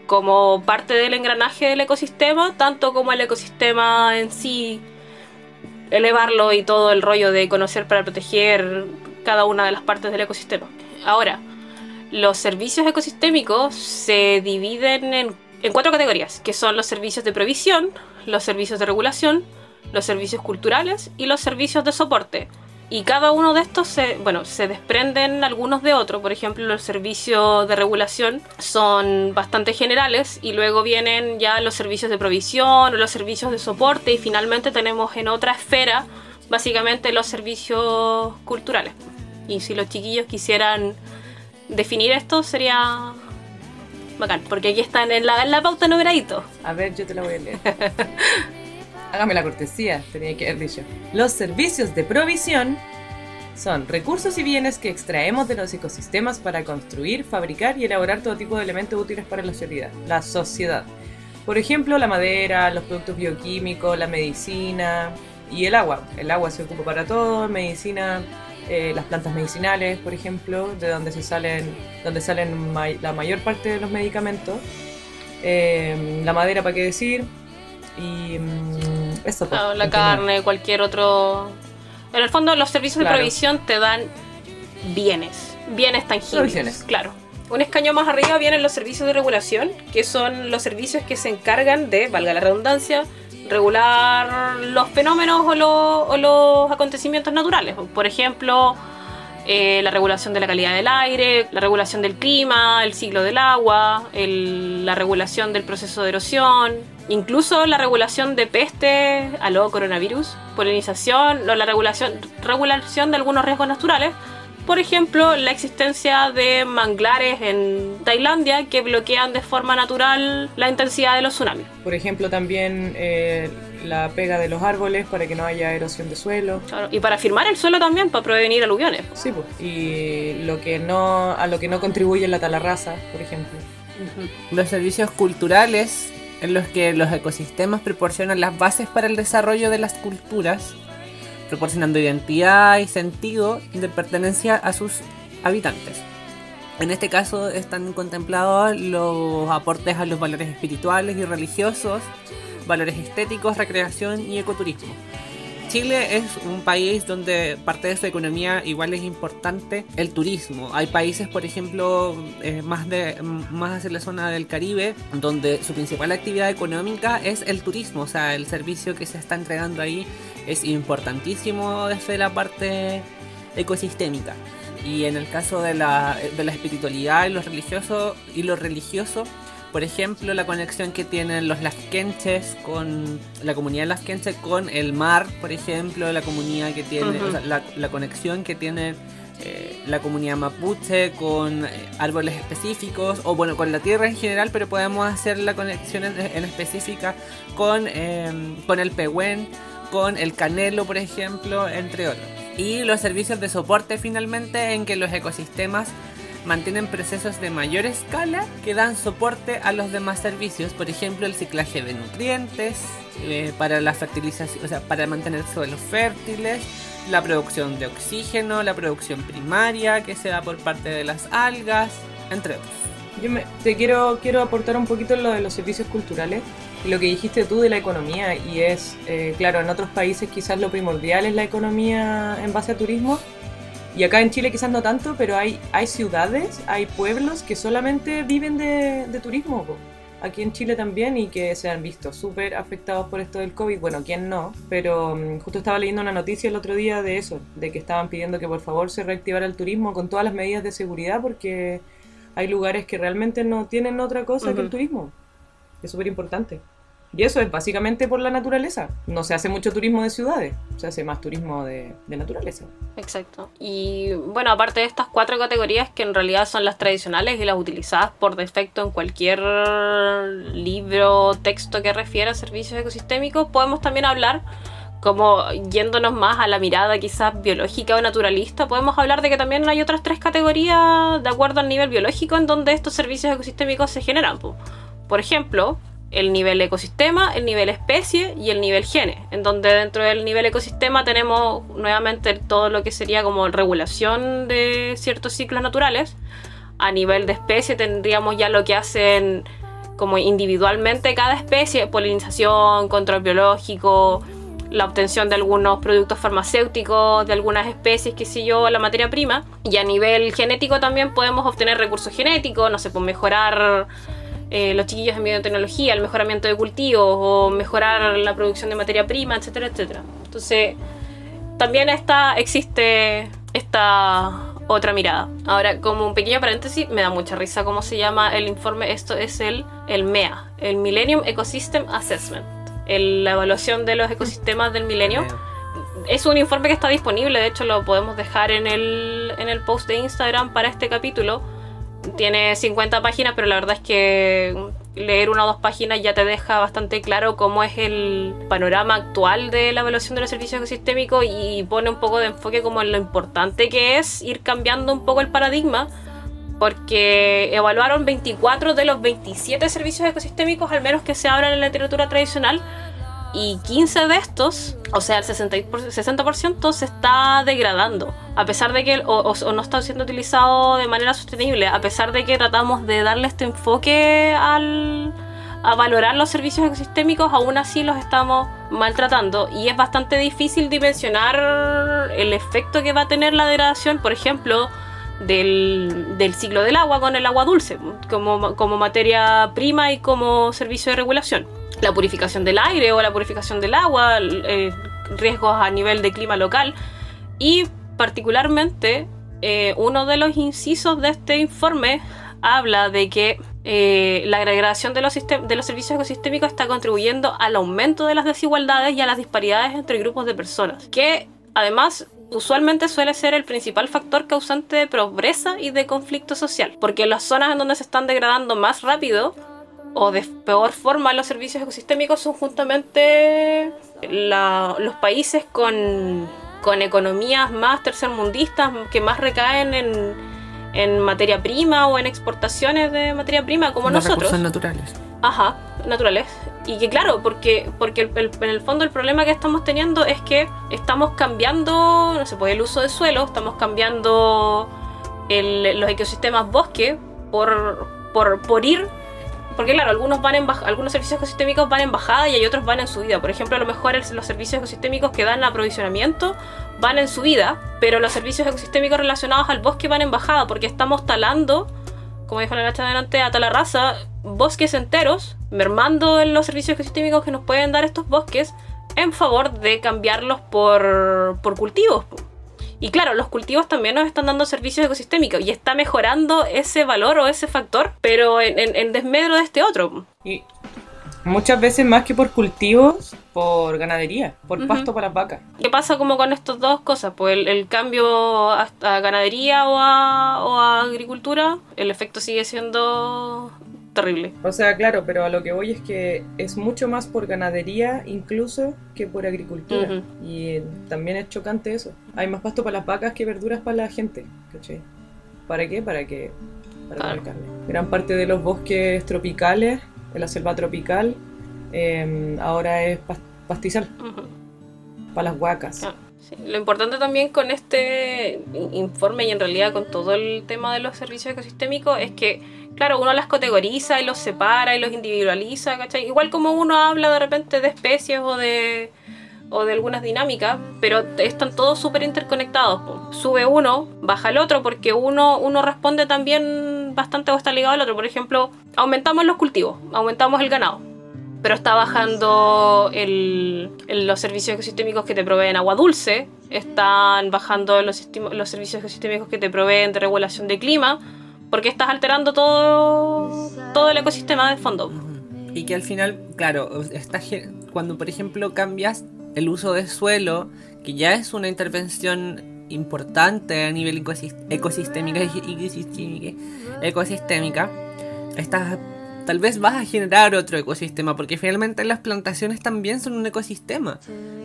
como parte del engranaje del ecosistema, tanto como el ecosistema en sí, elevarlo y todo el rollo de conocer para proteger cada una de las partes del ecosistema. Ahora, los servicios ecosistémicos se dividen en, en cuatro categorías, que son los servicios de provisión, los servicios de regulación, los servicios culturales y los servicios de soporte. Y cada uno de estos se, bueno, se desprenden algunos de otros. Por ejemplo, los servicios de regulación son bastante generales y luego vienen ya los servicios de provisión o los servicios de soporte y finalmente tenemos en otra esfera básicamente los servicios culturales. Y si los chiquillos quisieran definir esto sería bacán, porque aquí están en la, en la pauta numeradito. A ver, yo te la voy a leer. Hágame la cortesía, tenía que haber dicho. Los servicios de provisión son recursos y bienes que extraemos de los ecosistemas para construir, fabricar y elaborar todo tipo de elementos útiles para la sociedad. La sociedad. Por ejemplo, la madera, los productos bioquímicos, la medicina y el agua. El agua se ocupa para todo, medicina, eh, las plantas medicinales, por ejemplo, de donde se salen, donde salen la mayor parte de los medicamentos. Eh, la madera, para qué decir. Y mm, eso. pues, la carne, cualquier otro. En el fondo, los servicios Claro. de provisión te dan bienes, bienes tangibles. Provisiones. Claro. Un escaño más arriba vienen los servicios de regulación, que son los servicios que se encargan de, valga la redundancia, regular los fenómenos o, lo- o los acontecimientos naturales. Por ejemplo, eh, la regulación de la calidad del aire, la regulación del clima, el ciclo del agua, el- la regulación del proceso de erosión, incluso la regulación de peste, aló, coronavirus, polinización, la regulación, regulación de algunos riesgos naturales. Por ejemplo, la existencia de manglares en Tailandia que bloquean de forma natural la intensidad de los tsunamis. Por ejemplo, también eh, la pega de los árboles para que no haya erosión de suelo. Claro, Y para firmar el suelo también, para prevenir aluviones. Sí, pues. Y lo que no, a lo que no contribuye la talarraza, por ejemplo. Los servicios culturales, en los que los ecosistemas proporcionan las bases para el desarrollo de las culturas, proporcionando identidad y sentido de pertenencia a sus habitantes. En este caso están contemplados los aportes a los valores espirituales y religiosos, valores estéticos, recreación y ecoturismo. Chile es un país donde parte de su economía igual es importante el turismo. Hay países, por ejemplo, eh, más, de, más hacia la zona del Caribe, donde su principal actividad económica es el turismo. O sea, el servicio que se está entregando ahí es importantísimo desde la parte ecosistémica. Y en el caso de la, de la espiritualidad y lo religioso, y lo religioso por ejemplo, la conexión que tienen los lafkenches con la comunidad lafkenche con el mar, por ejemplo, la comunidad que tiene, o sea, la, la, conexión que tiene eh, la comunidad mapuche con eh, árboles específicos o bueno con la tierra en general pero podemos hacer la conexión en, en específica con, eh, con el pehuen con el canelo por ejemplo entre otros. Y los servicios de soporte finalmente en que los ecosistemas mantienen procesos de mayor escala que dan soporte a los demás servicios, por ejemplo el ciclaje de nutrientes, eh, para la fertilización, o sea, para mantener suelos fértiles, la producción de oxígeno, la producción primaria que se da por parte de las algas, entre otros. Yo me, te quiero, quiero aportar un poquito lo de los servicios culturales lo que dijiste tú de la economía y es, eh, claro, en otros países quizás lo primordial es la economía en base a turismo, y acá en Chile quizás no tanto, pero hay, hay ciudades, hay pueblos que solamente viven de, de turismo. po. Aquí en Chile también y que se han visto súper afectados por esto del COVID. Bueno, ¿quién no? Pero mm, justo estaba leyendo una noticia el otro día de eso, de que estaban pidiendo que por favor se reactivara el turismo con todas las medidas de seguridad porque hay lugares que realmente no tienen otra cosa que el turismo. Es súper importante. Y eso es básicamente por la naturaleza. No se hace mucho turismo de ciudades, se hace más turismo de, naturaleza. Exacto. Y bueno, aparte de estas cuatro categorías que en realidad son las tradicionales y las utilizadas por defecto en cualquier libro texto que refiera a servicios ecosistémicos, podemos también hablar, como yéndonos más a la mirada quizás biológica o naturalista, podemos hablar de que también hay otras tres categorías de acuerdo al nivel biológico en donde estos servicios ecosistémicos se generan. po. Por ejemplo, el nivel ecosistema, el nivel especie y el nivel gene, en donde dentro del nivel ecosistema tenemos nuevamente todo lo que sería como regulación de ciertos ciclos naturales. A nivel de especie tendríamos ya lo que hacen como individualmente cada especie, polinización, control biológico, la obtención de algunos productos farmacéuticos, de algunas especies, qué sé yo, la materia prima. Y a nivel genético también podemos obtener recursos genéticos, no sé, pues mejorar eh, los chiquillos en biotecnología, el mejoramiento de cultivos o mejorar la producción de materia prima, etcétera, etcétera. Entonces, también está, existe esta otra mirada. Ahora, como un pequeño paréntesis, me da mucha risa cómo se llama el informe. Esto es el, el MEA, el Millennium Ecosystem Assessment, el- la evaluación de los ecosistemas del milenio. Es un informe que está disponible, de hecho lo podemos dejar en el, en el post de Instagram para este capítulo. Tiene 50 páginas, pero la verdad es que leer una o dos páginas ya te deja bastante claro cómo es el panorama actual de la evaluación de los servicios ecosistémicos y pone un poco de enfoque como en lo importante que es ir cambiando un poco el paradigma porque evaluaron 24 de los 27 servicios ecosistémicos al menos que se hablan en la literatura tradicional y 15 de estos, o sea, el 60%, 60% se está degradando, a pesar de que, o, o- no está siendo utilizado de manera sostenible, a pesar de que tratamos de darle este enfoque al, a valorar los servicios ecosistémicos, aún así los estamos maltratando y es bastante difícil dimensionar el efecto que va a tener la degradación, por ejemplo, del, del ciclo del agua con el agua dulce, como, como materia prima y como servicio de regulación. La purificación del aire o la purificación del agua, eh, riesgos a nivel de clima local. Y particularmente eh, uno de los incisos de este informe habla de que eh, la degradación de los, de los servicios ecosistémicos está contribuyendo al aumento de las desigualdades y a las disparidades entre grupos de personas, que además usualmente suele ser el principal factor causante de pobreza y de conflicto social, porque las zonas en donde se están degradando más rápido o de peor forma los servicios ecosistémicos son justamente la- los países con, con economías más tercermundistas que más recaen en, en materia prima o en exportaciones de materia prima como los nosotros. recursos naturales. Ajá, naturales. Y que claro, porque, porque el- el- en el fondo el problema que estamos teniendo es que estamos cambiando, no sé, pues el uso de suelo, estamos cambiando el- los ecosistemas bosque por, por, por ir. Porque claro, algunos van en algunos servicios ecosistémicos van en bajada y hay otros van en subida. Por ejemplo, a lo mejor los servicios ecosistémicos que dan aprovisionamiento van en subida, pero los servicios ecosistémicos relacionados al bosque van en bajada porque estamos talando como dijo la Nacha adelante, a la raza, bosques enteros, mermando en los servicios ecosistémicos que nos pueden dar estos bosques en favor de cambiarlos por, por cultivos. Y claro, los cultivos también nos están dando servicios ecosistémicos y está mejorando ese valor o ese factor, pero en, en, en desmedro de este otro. Y muchas veces más que por cultivos, por ganadería, por pasto para las vacas. ¿Qué pasa como con estas dos cosas? Pues el, el cambio a, a ganadería o a, o a agricultura, el efecto sigue siendo terrible. O sea, claro, pero a lo que voy es que es mucho más por ganadería incluso que por agricultura. Y eh, también es chocante eso. Hay más pasto para las vacas que verduras para la gente. ¿Cachai? ¿Para qué? Para que para Claro. comer carne. Gran parte de los bosques tropicales, de la selva tropical, eh, ahora es pas- pastizal para las huacas. Sí. Lo importante también con este informe y en realidad con todo el tema de los servicios ecosistémicos es que, claro, uno las categoriza y los separa y los individualiza, ¿cachai? Igual como uno habla de repente de especies o de, o de algunas dinámicas, pero están todos súper interconectados. Sube uno, baja el otro, porque uno, uno responde también bastante o está ligado al otro. Por ejemplo, aumentamos los cultivos, aumentamos el ganado pero está bajando el- el- los servicios ecosistémicos que te proveen agua dulce, están bajando los, los servicios ecosistémicos que te proveen de regulación de clima, porque estás alterando todo, todo el ecosistema de fondo. Y que al final, claro, está, cuando por ejemplo cambias el uso de suelo, que ya es una intervención importante a nivel ecosis- ecosistémica, ecosistémica, ecosistémica, estás, tal vez vas a generar otro ecosistema, porque finalmente las plantaciones también son un ecosistema,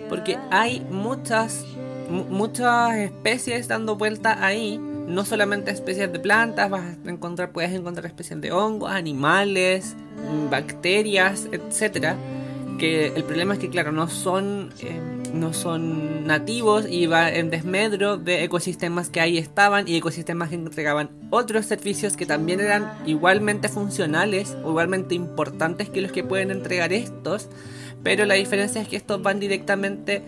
porque hay muchas, mu- muchas especies dando vuelta ahí, no solamente especies de plantas, vas a encontrar, puedes encontrar especies de hongos, animales, bacterias, etcétera. Que el problema es que, claro, no son, eh, no son nativos y va en desmedro de ecosistemas que ahí estaban y ecosistemas que entregaban otros servicios que también eran igualmente funcionales o igualmente importantes que los que pueden entregar estos. Pero la diferencia es que estos van directamente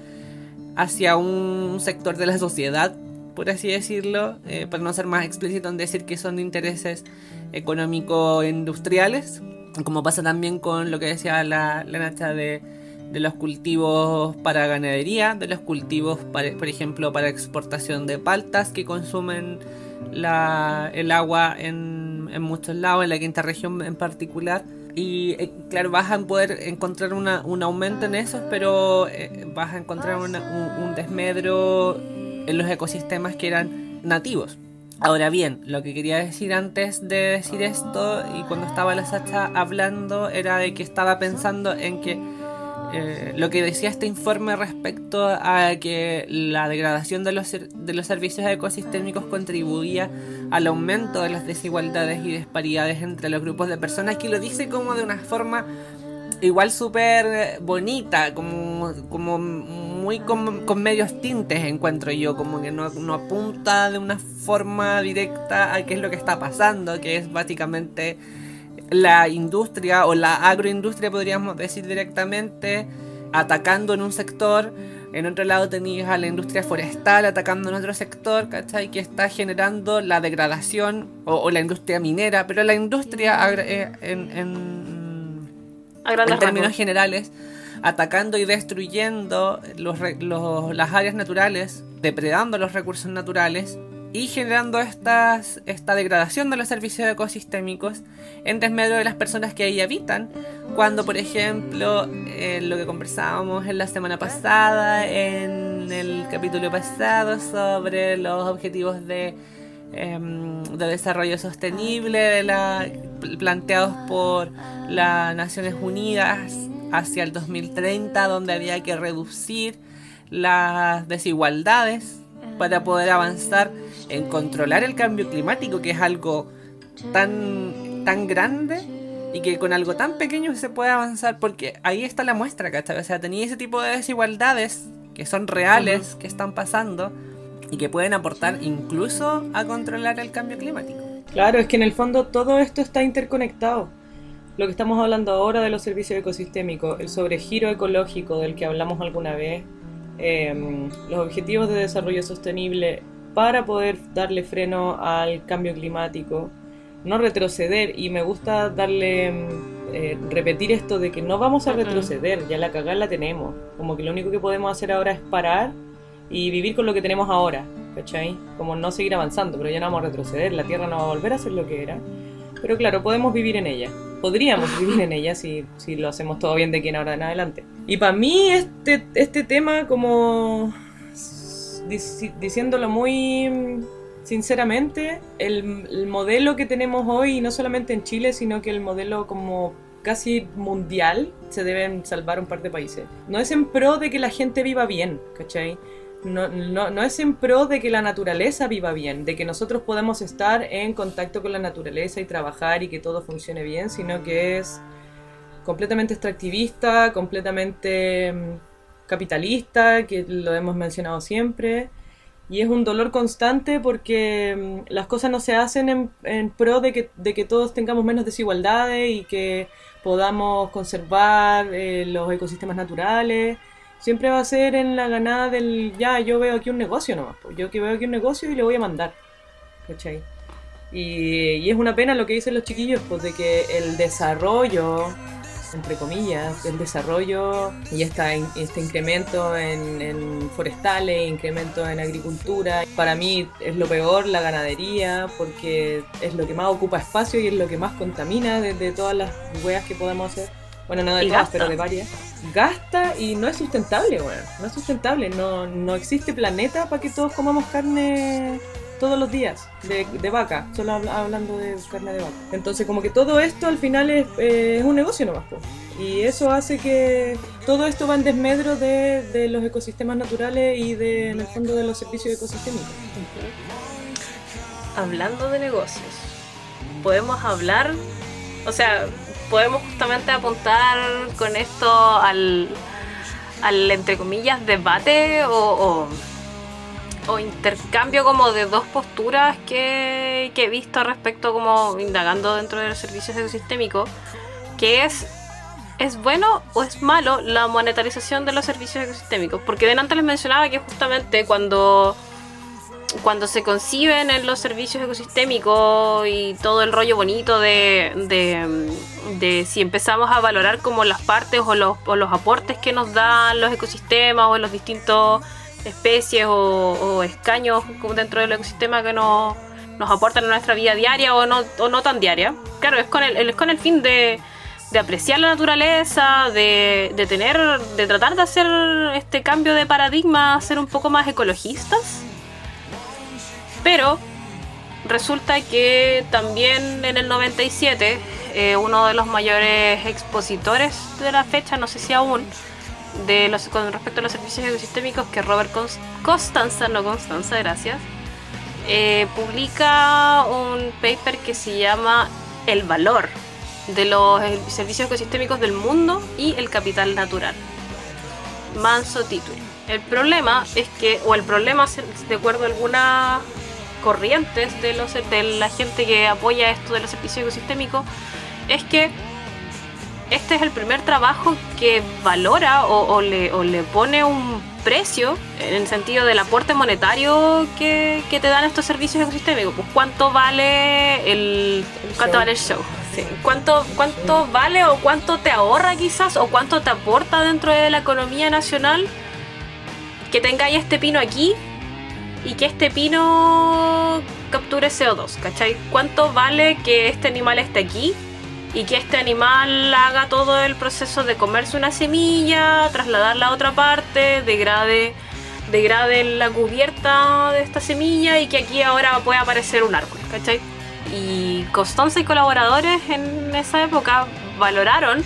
hacia un sector de la sociedad, por así decirlo, eh, para no ser más explícito en decir que son intereses económico-industriales, como pasa también con lo que decía la, la Nacha de, de los cultivos para ganadería, de los cultivos, para, por ejemplo, para exportación de paltas que consumen la, el agua en, en muchos lados, en la quinta región en particular. Y eh, claro, vas a poder encontrar una- un aumento en esos, pero eh, vas a encontrar un, un desmedro en los ecosistemas que eran nativos. Ahora bien, lo que quería decir antes de decir esto, y cuando estaba la Sacha hablando, era de que estaba pensando en que eh, lo que decía este informe respecto a que la degradación de los, de los servicios ecosistémicos contribuía al aumento de las desigualdades y disparidades entre los grupos de personas, que lo dice como de una forma igual súper bonita, como, como muy con, medios tintes encuentro yo, como que no, apunta de una forma directa a qué es lo que está pasando, que es básicamente la industria o la agroindustria podríamos decir directamente atacando en un sector, en otro lado tenías a la industria forestal atacando en otro sector, ¿cachai? Que está generando la degradación o, la industria minera, pero la industria eh, en- en, A en términos rasgos. generales, atacando y destruyendo los los- las áreas naturales, depredando los recursos naturales y generando estas, esta degradación de los servicios ecosistémicos en desmedro de las personas que ahí habitan. Cuando, por ejemplo, eh, lo que conversábamos en la semana pasada, en el capítulo pasado sobre los objetivos de em, de desarrollo sostenible de la- planteados por las Naciones Unidas hacia el 2030, donde había que reducir las desigualdades para poder avanzar en controlar el cambio climático, que es algo tan, tan grande y que con algo tan pequeño se puede avanzar, porque ahí está la muestra, ¿cachai? O sea, tenía ese tipo de desigualdades que son reales, que están pasando y que pueden aportar incluso a controlar el cambio climático. Claro, es que en el fondo todo esto está interconectado. Lo que estamos hablando ahora de los servicios ecosistémicos, el sobregiro ecológico del que hablamos alguna vez, em, los objetivos de desarrollo sostenible para poder darle freno al cambio climático, no retroceder. Y me gusta darle, em, eh, repetir esto de que no vamos a retroceder, ya la cagada la tenemos. Como que lo único que podemos hacer ahora es parar y vivir con lo que tenemos ahora, ¿cachai? Como no seguir avanzando, pero ya no vamos a retroceder, la Tierra no va a volver a ser lo que era. Pero claro, podemos vivir en ella. Podríamos vivir en ella si, si lo hacemos todo bien de aquí en ahora en adelante. Y para mí este, este tema como dic- diciéndolo muy sinceramente, el, el modelo que tenemos hoy, no solamente en Chile, sino que el modelo como casi mundial, se deben salvar un par de países. No es en pro de que la gente viva bien, ¿cachai? No, no, no es en pro de que la naturaleza viva bien, de que nosotros podamos estar en contacto con la naturaleza y trabajar y que todo funcione bien, sino que es completamente extractivista, completamente mm, capitalista, que lo hemos mencionado siempre. Y es un dolor constante porque mm, las cosas no se hacen en, pro de que, de que todos tengamos menos desigualdades y que podamos conservar eh, los ecosistemas naturales. Siempre va a ser en la ganada del, ya, yo veo aquí un negocio nomás, pues, yo que veo aquí un negocio y le voy a mandar. ¿Cachai? Y, es una pena lo que dicen los chiquillos, pues de que el desarrollo, entre comillas, el desarrollo y este incremento en, forestales, incremento en agricultura, para mí es lo peor la ganadería, porque es lo que más ocupa espacio y es lo que más contamina de, de todas las weas que podemos hacer. Bueno, no de todas, gasta. pero de varias. Gasta y no es sustentable, weón. No es sustentable. No, no existe planeta para que todos comamos carne todos los días de, de vaca, solo habla- hablando de carne de vaca. Entonces, como que todo esto al final es, eh, es un negocio nomás. po. Y eso hace que todo esto va en desmedro de, de los ecosistemas naturales y de, en el fondo de los servicios ecosistémicos. Hablando de negocios, podemos hablar, o sea, podemos justamente apuntar con esto al, al entre comillas, debate o, o, intercambio como de dos posturas que, que he visto respecto como indagando dentro de los servicios ecosistémicos, que es ¿Es bueno o es malo la monetarización de los servicios ecosistémicos? Porque de antes les mencionaba que justamente cuando cuando se conciben en los servicios ecosistémicos y todo el rollo bonito de, si empezamos a valorar como las partes o los, aportes que nos dan los ecosistemas o los distintos especies o, o escaños dentro del ecosistema que nos, aportan en nuestra vida diaria o no, o no tan diaria. Claro, es con el, es con el fin de, de apreciar la naturaleza, de, de tener, de tratar de hacer este cambio de paradigma, ser un poco más ecologistas. Pero resulta que también en el 97, eh, uno de los mayores expositores de la fecha, no sé si aún, de los, con respecto a los servicios ecosistémicos, que Robert Cons- Costanza, no Constanza, gracias, eh, publica un paper que se llama El valor de los eh, servicios ecosistémicos del mundo y el capital natural. Manso título. El problema es que, o el problema, de acuerdo a algunas corrientes de, los, de la gente que apoya esto de los servicios ecosistémicos, es que este es el primer trabajo que valora o, o le, o le pone un precio en el sentido del aporte monetario que, que te dan estos servicios ecosistémicos. Pues cuánto vale el, cuánto show. vale el show. Sí. ¿Cuánto, ¿Cuánto vale o cuánto te ahorra quizás o cuánto te aporta dentro de la economía nacional que tengáis este pino aquí y que este pino capture CO2, ¿cachai? ¿Cuánto vale que este animal esté aquí y que este animal haga todo el proceso de comerse una semilla, trasladarla a otra parte, degrade, degrade la cubierta de esta semilla y que aquí ahora pueda aparecer un árbol, ¿cachai? Y Constanza y colaboradores en esa época valoraron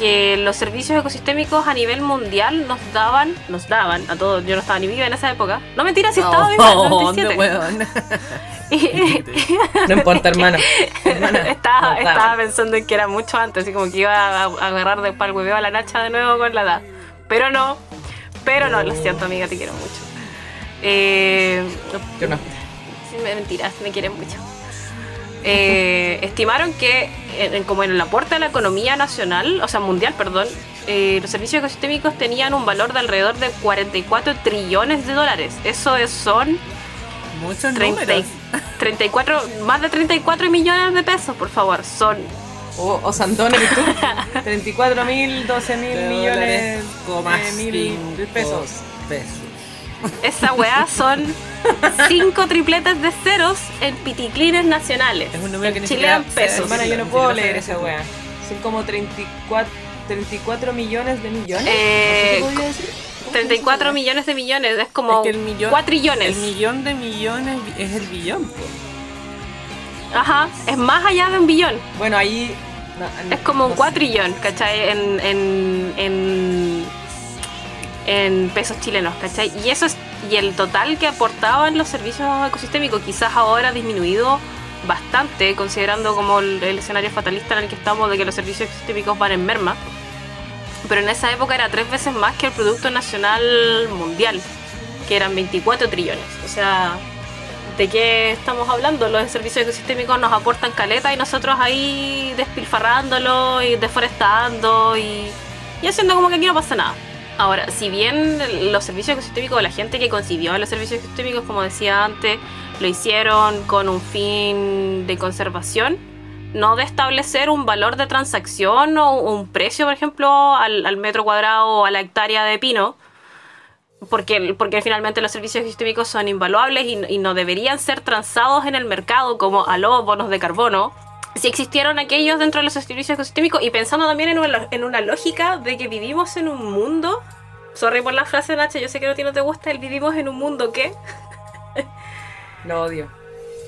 que los servicios ecosistémicos a nivel mundial nos daban, nos daban a todos, yo no estaba ni viva en esa época. No mentira, si estaba viva en el Oh, 97. ¿dónde, weón? Y- No importa, hermano. Hermana, estaba, no, estaba pensando en que era mucho antes, así como que iba a, agarrar de pal hueveo a la Nacha de nuevo con la edad. Pero no, pero no, lo siento amiga, te quiero mucho. Eh, Yo no. Mentiras, me quieren mucho. Eh, estimaron que, en- como en el aporte a la economía nacional, o sea, mundial, perdón, eh, los servicios ecosistémicos tenían un valor de alrededor de 44 trillones de dólares. Eso es, son Muchos 30 números. y- 34, más de 34 millones de pesos, por favor. Son O, o Sandón eres tú. 34 mil, 12 mil millones de mil pesos. pesos. Esa weá son cinco tripletes de ceros en piticlines nacionales. Es un número que chilean pesos. Hermana, yo no puedo leer esa weá. Son como 34, 34 millones de millones. Eh, ¿Así se podría decir? ¿Cómo se 34 dice? millones de millones, es como Es que el millón, cuatrillones. El millón de millones es el billón, po. Ajá, es más allá de un billón. Bueno, ahí. no, no- Es como un no cuatrillón, ¿cachai? En, en, en, en pesos chilenos, ¿cachai? Y eso es, y el total que aportaban los servicios ecosistémicos quizás ahora ha disminuido bastante, considerando como el, el escenario fatalista en el que estamos de que los servicios ecosistémicos van en merma. Pero en esa época era tres veces más que el Producto Nacional Mundial, que eran 24 trillones. O sea, ¿de qué estamos hablando? Los servicios ecosistémicos nos aportan caleta y nosotros ahí despilfarrándolo y deforestando y, y haciendo como que aquí no pasa nada. Ahora, si bien los servicios ecosistémicos, la gente que concibió los servicios ecosistémicos, como decía antes, lo hicieron con un fin de conservación, no de establecer un valor de transacción o un precio, por ejemplo, al, al metro cuadrado o a la hectárea de pino, porque, porque finalmente los servicios ecosistémicos son invaluables y, y no deberían ser transados en el mercado como a los bonos de carbono. Si existieron aquellos dentro de los servicios ecosistémicos y pensando también en una, en una lógica de que vivimos en un mundo, sorry por la frase Nacha, yo sé que a ti no te gusta el vivimos en un mundo que Lo odio.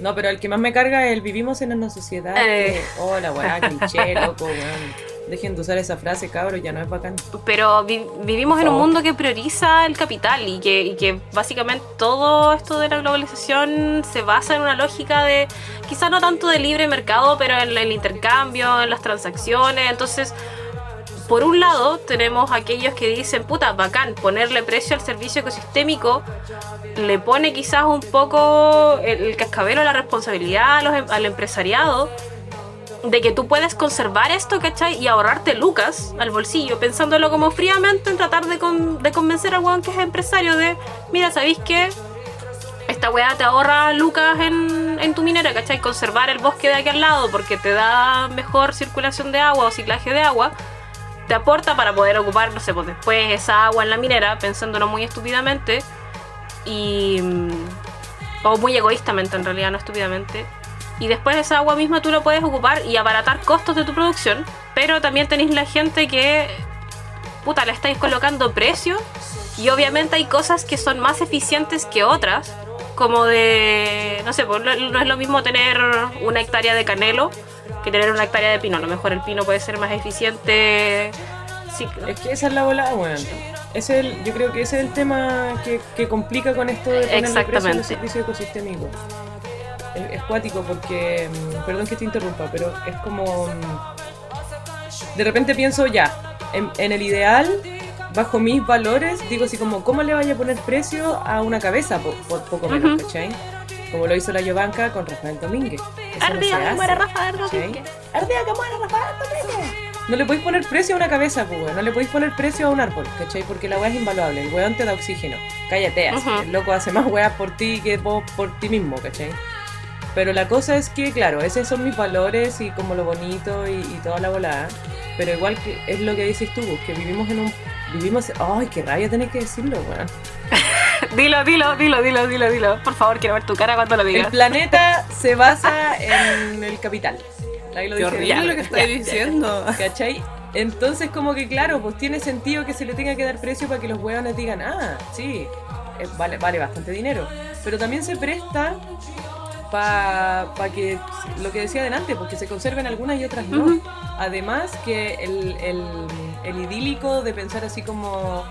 No, pero el que más me carga es el vivimos en una sociedad. Eh. Que, oh, la weá, cliché, loco, weón. Dejen de usar esa frase, cabro, ya no es bacán. pero vi- vivimos en un mundo que prioriza el capital y que, y que básicamente todo esto de la globalización se basa en una lógica de, quizás no tanto de libre mercado, pero en el intercambio, en las transacciones. Entonces, por un lado, tenemos aquellos que dicen, puta, bacán, ponerle precio al servicio ecosistémico le pone quizás un poco el, el cascabel o la responsabilidad a los em- al empresariado de que tú puedes conservar esto, ¿cachai? Y ahorrarte lucas al bolsillo, pensándolo como fríamente en tratar de, con- de convencer al weón que es empresario de, mira, ¿sabéis qué? Esta weá te ahorra lucas en, en tu minera, ¿cachai? Conservar el bosque de aquí al lado porque te da mejor circulación de agua o ciclaje de agua. Te aporta para poder ocupar, no sé, pues después esa agua en la minera, pensándolo muy estúpidamente. Y... mm, O muy egoístamente en realidad, no estúpidamente y después esa agua misma tú lo puedes ocupar y abaratar costos de tu producción, pero también tenéis la gente que, puta, le estáis colocando precio y obviamente hay cosas que son más eficientes que otras, como de, no sé, pues, no no es lo mismo tener una hectárea de canelo que tener una hectárea de pino, a lo mejor el pino puede ser más eficiente. Sí, Es que esa es la volada, weón. Es el, yo creo que ese es el tema que, que complica con esto de precio los Exactamente. servicios ecosistémicos. Es, es cuático porque, mm, perdón que te interrumpa, pero es como... mm, De repente pienso ya, en, en el ideal, bajo mis valores, digo así como, ¿cómo le vaya a poner precio a una cabeza? Por, por poco menos, Ujú. ¿cachai? Como lo hizo la Yovanka con Rafael Domínguez. Eso no que muera hace, Rafael. Domínguez. Ardía, que muera Rafael Domínguez. No le podéis poner precio a una cabeza, pues. No le podéis poner precio a un árbol, ¿cachai? Porque la weá es invaluable. El weón te da oxígeno. Cállate, así. Ujú. El loco hace más weá por ti que vos por ti mismo, ¿cachai? Pero la cosa es que, claro, esos son mis valores y como lo bonito y, y toda la volada. Pero igual que es lo que dices tú, que vivimos en un... Vivimos... ¡Ay, qué rabia tenés que decirlo, weón! Dilo, dilo, dilo, dilo, dilo, dilo. Por favor, quiero ver tu cara cuando lo El digas. planeta se basa en el capital. Ahí lo Qué dije horrible lo que estáis diciendo. ¿Cachai? Entonces como que claro, pues tiene sentido que se le tenga que dar precio para que los hueones digan, ah, sí, eh, vale, vale bastante dinero. Pero también se presta para que, lo que decía adelante, porque se conserven algunas y otras no. Además que el, el, el idílico de pensar así como,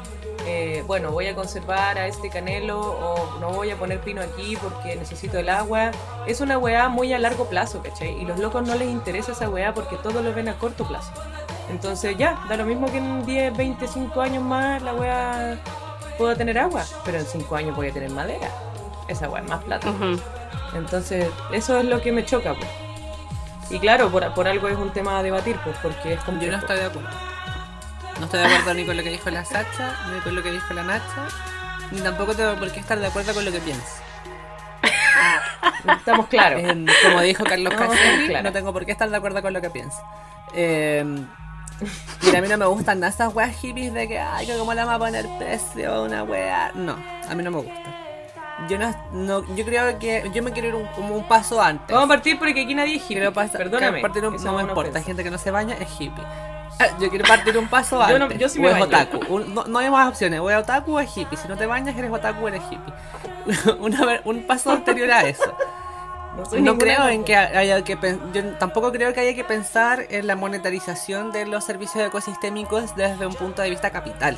eh, bueno, voy a conservar a este canelo o no voy a poner pino aquí porque necesito el agua, es una weá muy a largo plazo, ¿cachai? Y los locos no les interesa esa weá porque todo lo ven a corto plazo. Entonces ya, da lo mismo que en 10, 25 años más la weá pueda tener agua, pero en 5 años voy a tener madera. Esa weá es más plata. Ujú. Entonces, eso es lo que me choca, pues. Y claro, por, por algo es un tema a debatir, pues, porque es Yo complejo. no estoy de acuerdo. No estoy de acuerdo ni con lo que dijo la Sacha, ni con lo que dijo la Nacha, ni tampoco tengo por qué estar de acuerdo con lo que piensa. Estamos claros. Como dijo Carlos No, Caselli, claro. no tengo por qué estar de acuerdo con lo que piensa. Eh, Mira, a mí no me gustan nada esas weas hippies de que, ay, que cómo le vamos a poner precio a una wea. No, a mí no me gusta. Yo no, no- yo creo que yo me quiero ir un- como un paso antes. Vamos a partir porque aquí nadie es hippie. Perdóname. partir un- no me es importa, hay gente que no se baña es hippie. Yo quiero partir un paso Yo antes. no- yo sí o me es baño. otaku. Un- no, no hay más opciones. O es otaku o es hippie. Si no te bañas, eres otaku o eres hippie. Una un paso anterior a eso. No, No creo en que haya que yo tampoco creo que haya que pensar en la monetarización de los servicios ecosistémicos desde un punto de vista capital.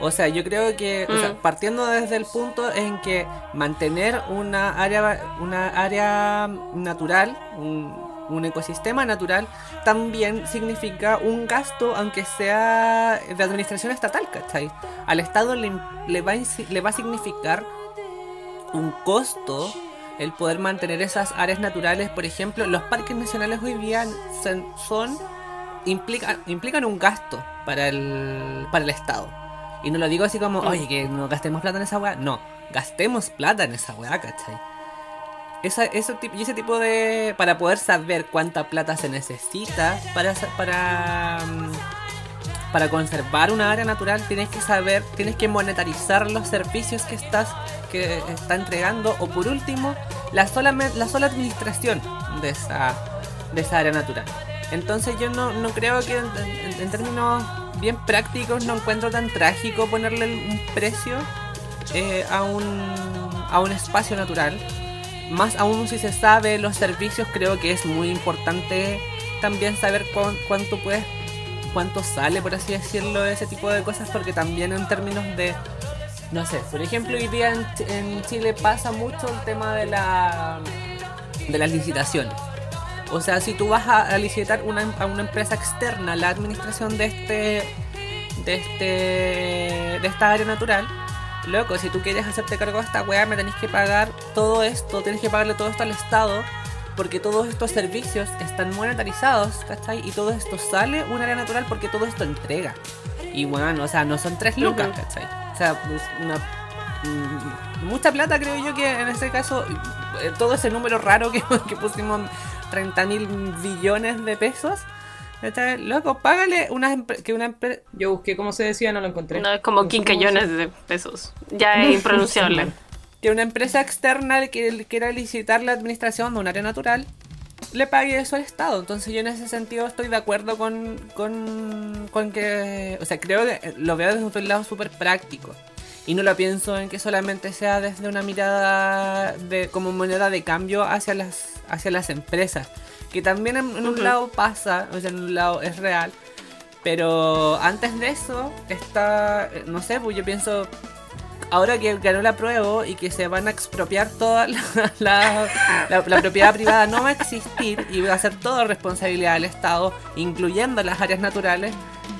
O sea, yo creo que o sea, Mm. partiendo desde el punto en que mantener una área una área natural, un, un ecosistema natural también significa un gasto aunque sea de administración estatal, ¿cachai? Al Estado le, le va, le va a significar un costo el poder mantener esas áreas naturales. Por ejemplo, los parques nacionales hoy día son, son- implican, implican un gasto para el, para el Estado. Y no lo digo así como, Mm. oye, que no gastemos plata en esa weá. No, gastemos plata en esa weá, ¿cachai? Esa, tip- y ese tipo de... Para poder saber cuánta plata se necesita para, para, mm, para conservar una área natural, tienes que saber, tienes que monetarizar los servicios que estás que está entregando o por último la sola la sola administración de esa de esa área natural. Entonces yo no, no creo que en, en- en términos bien prácticos no encuentro tan trágico ponerle un precio eh, a un a un espacio natural. Más aún si se sabe los servicios, creo que es muy importante también saber cuán- cuánto puedes cuánto sale, por así decirlo, ese tipo de cosas, porque también en términos de, no sé, por ejemplo, hoy día en, en Chile pasa mucho el tema de la de las licitaciones. O sea, si tú vas a, a licitar una, a una empresa externa la administración de este de este de esta área natural, loco, si tú quieres hacerte cargo de esta weá, me tenés que pagar todo esto, tienes que pagarle todo esto al Estado, porque todos estos servicios están monetarizados, ¿cachai? Y todo esto sale un área natural porque todo esto entrega. Y bueno, o sea, no son tres lucas. ¿cachai? O sea, pues, una, mm, mucha plata creo yo que en este caso, eh, todo ese número raro que, que pusimos, 30 mil billones de pesos. Loco, págale una que una empresa... Yo busqué cómo se decía, no lo encontré. No, es como quinquillones de pesos. Ya es impronunciable. que una empresa externa que quiera licitar la administración de un área natural le pague eso al Estado. Entonces yo en ese sentido estoy de acuerdo con, con, con que... O sea, creo que lo veo desde un lado súper práctico. Y no lo pienso en que solamente sea desde una mirada de como moneda de cambio hacia las, hacia las empresas. Que también en, en un lado pasa, o sea, en un lado es real. Pero antes de eso está, no sé, pues yo pienso, ahora que ganó la prueba y que se van a expropiar toda la, la- la- la propiedad privada, no va a existir y va a ser toda responsabilidad del Estado, incluyendo las áreas naturales,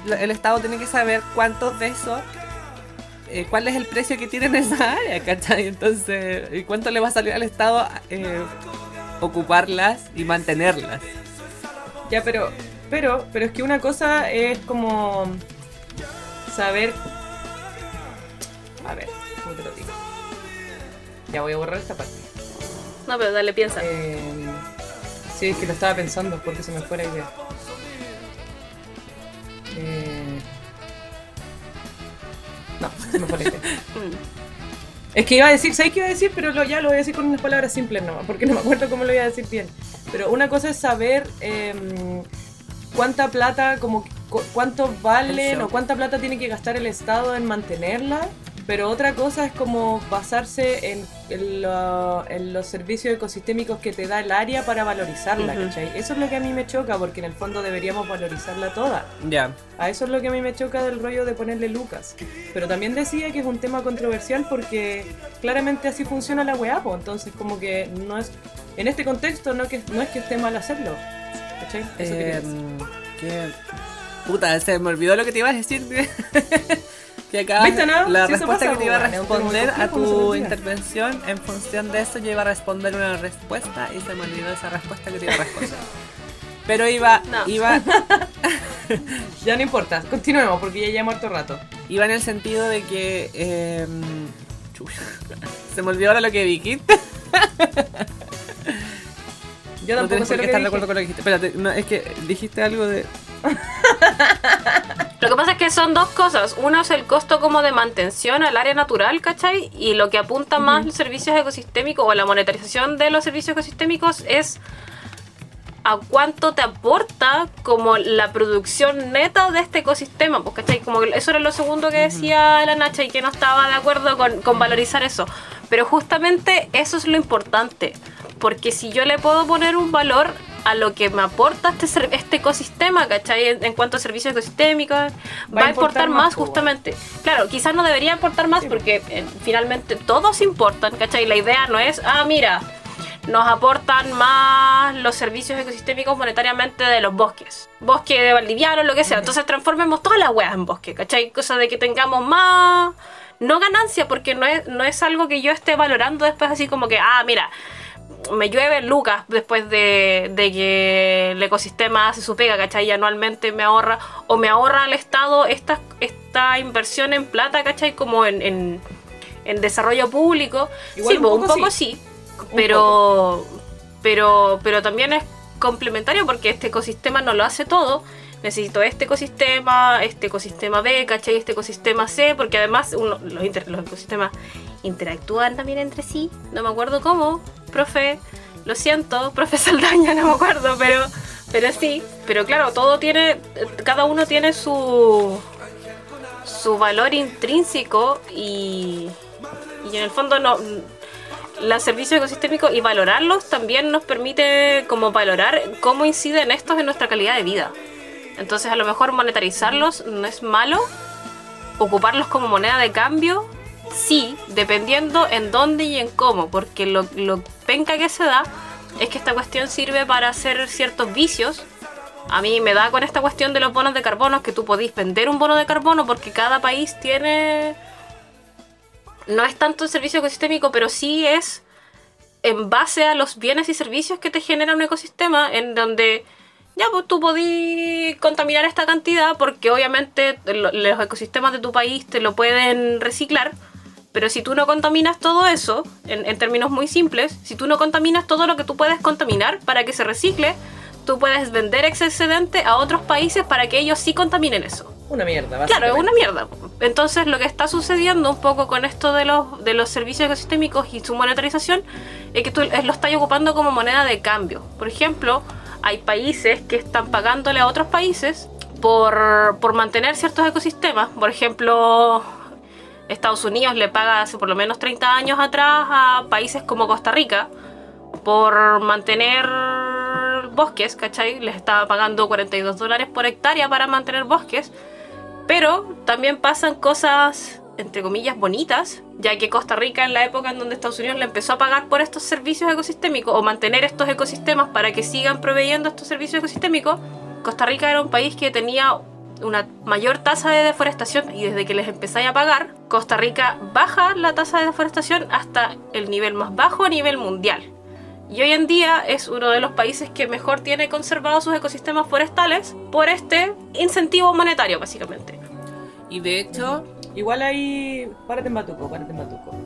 la- el Estado tiene que saber cuántos de eso, eh, cuál es el precio que tiene en esa área, ¿cachai? Entonces, y cuánto le va a salir al Estado eh, ocuparlas y mantenerlas. Ya, pero, pero, pero es que una cosa es como saber. A ver, ¿cómo te lo digo? Ya voy a borrar esta parte. No, pero dale, piensa. Eh, sí, es que lo estaba pensando porque se me fue la idea. Eh, no, me fue la idea. Es que iba a decir, ¿sabes qué iba a decir? Pero lo- ya lo voy a decir con unas palabras simples nomás, porque no me acuerdo cómo lo iba a decir bien. Pero una cosa es saber em, cuánta plata, como cu- cuánto valen o cuánta plata tiene que gastar el Estado en mantenerla. Pero otra cosa es como basarse en, en lo- en los servicios ecosistémicos que te da el área para valorizarla, Ujú. ¿cachai? Eso es lo que a mí me choca, porque en el fondo deberíamos valorizarla toda. Ya. A eso es lo que a mí me choca del rollo de ponerle Lucas. Pero también decía que es un tema controversial porque claramente así funciona la weá, entonces como que no es... En este contexto no, que, no es que esté mal hacerlo. ¿Cachai? Eso decir. Em, que... Puta, se me olvidó lo que te iba a decir. que acá ¿Viste, no? la respuesta que te iba a responder a no tu intervención, en función de eso yo iba a responder una respuesta y se me olvidó esa respuesta que te iba a responder. Pero iba, No. iba, Ya no importa, continuemos porque ya llevamos harto rato. iba en el sentido de que... em, se me olvidó ahora lo que dijiste. Yo No tampoco tienes sé por lo que estar de acuerdo con lo que dijiste. Espérate, no, es que dijiste algo de... Lo que pasa es que son dos cosas. Uno es el costo como de mantención al área natural, ¿cachai? Y lo que apunta más los servicios ecosistémicos o la monetarización de los servicios ecosistémicos es a cuánto te aporta como la producción neta de este ecosistema, pues, ¿cachai? Como que eso era lo segundo que decía la Nacha y que no estaba de acuerdo con, con valorizar eso. Pero justamente eso es lo importante, porque si yo le puedo poner un valor a lo que me aporta este, este ecosistema, ¿cachai? En, en cuanto a servicios ecosistémicos, va, a importar más, más, pues, justamente. Claro, quizás no debería aportar más porque eh, finalmente todos importan, ¿cachai? La idea no es, ah, mira, nos aportan más los servicios ecosistémicos monetariamente de los bosques. Bosque de Valdiviano, lo que sea. Entonces transformemos todas las weas en bosque, ¿cachai? Cosa de que tengamos más... No ganancia, porque no es, no es algo que yo esté valorando después así como que, ah, mira, me llueve lucas después de, de que el ecosistema hace su pega, ¿cachai? Y anualmente me ahorra, o me ahorra al Estado esta, esta inversión en plata, ¿cachai? Como en, en, en desarrollo público. Igual sí, un poco poco sí, pero, pero, pero también es complementario porque este ecosistema no lo hace todo. Necesito este ecosistema, este ecosistema B, ¿cachai? Este ecosistema C, porque además uno- los, inter- los ecosistemas interactúan también entre sí. No me acuerdo cómo, profe. Lo siento, profe Saldaña, no me acuerdo, pero, pero sí. Pero claro, todo tiene, cada uno tiene su, su valor intrínseco y, y en el fondo no los servicios ecosistémicos y valorarlos también nos permite como valorar cómo inciden estos en nuestra calidad de vida. Entonces a lo mejor monetarizarlos no es malo, ocuparlos como moneda de cambio, sí, dependiendo en dónde y en cómo, porque lo, lo penca que se da es que esta cuestión sirve para hacer ciertos vicios. A mí me da con esta cuestión de los bonos de carbono que tú podéis vender un bono de carbono porque cada país tiene no es tanto el servicio ecosistémico, pero sí es en base a los bienes y servicios que te genera un ecosistema, en donde ya pues tú podís contaminar esta cantidad, porque obviamente lo- los ecosistemas de tu país te lo pueden reciclar, pero si tú no contaminas todo eso, en, en términos muy simples, si tú no contaminas todo lo que tú puedes contaminar para que se recicle, tú puedes vender ese excedente a otros países para que ellos sí contaminen eso. Una mierda, Claro, es una mierda. Entonces lo que está sucediendo un poco con esto de los, de los servicios ecosistémicos y su monetarización es que tú lo estás ocupando como moneda de cambio. Por ejemplo, hay países que están pagándole a otros países por, por mantener ciertos ecosistemas. Por ejemplo, Estados Unidos le paga hace por lo menos 30 años atrás a países como Costa Rica por mantener bosques, ¿cachai? Les estaba pagando 42 dólares por hectárea para mantener bosques. Pero también pasan cosas, entre comillas, bonitas, ya que Costa Rica en la época en donde Estados Unidos le empezó a pagar por estos servicios ecosistémicos o mantener estos ecosistemas para que sigan proveyendo estos servicios ecosistémicos, Costa Rica era un país que tenía una mayor tasa de deforestación y desde que les empezáis a pagar, Costa Rica baja la tasa de deforestación hasta el nivel más bajo a nivel mundial. Y hoy en día es uno de los países que mejor tiene conservados sus ecosistemas forestales por este incentivo monetario, básicamente. Y de hecho, Igual ahí, párate en batuco, párate en batuco.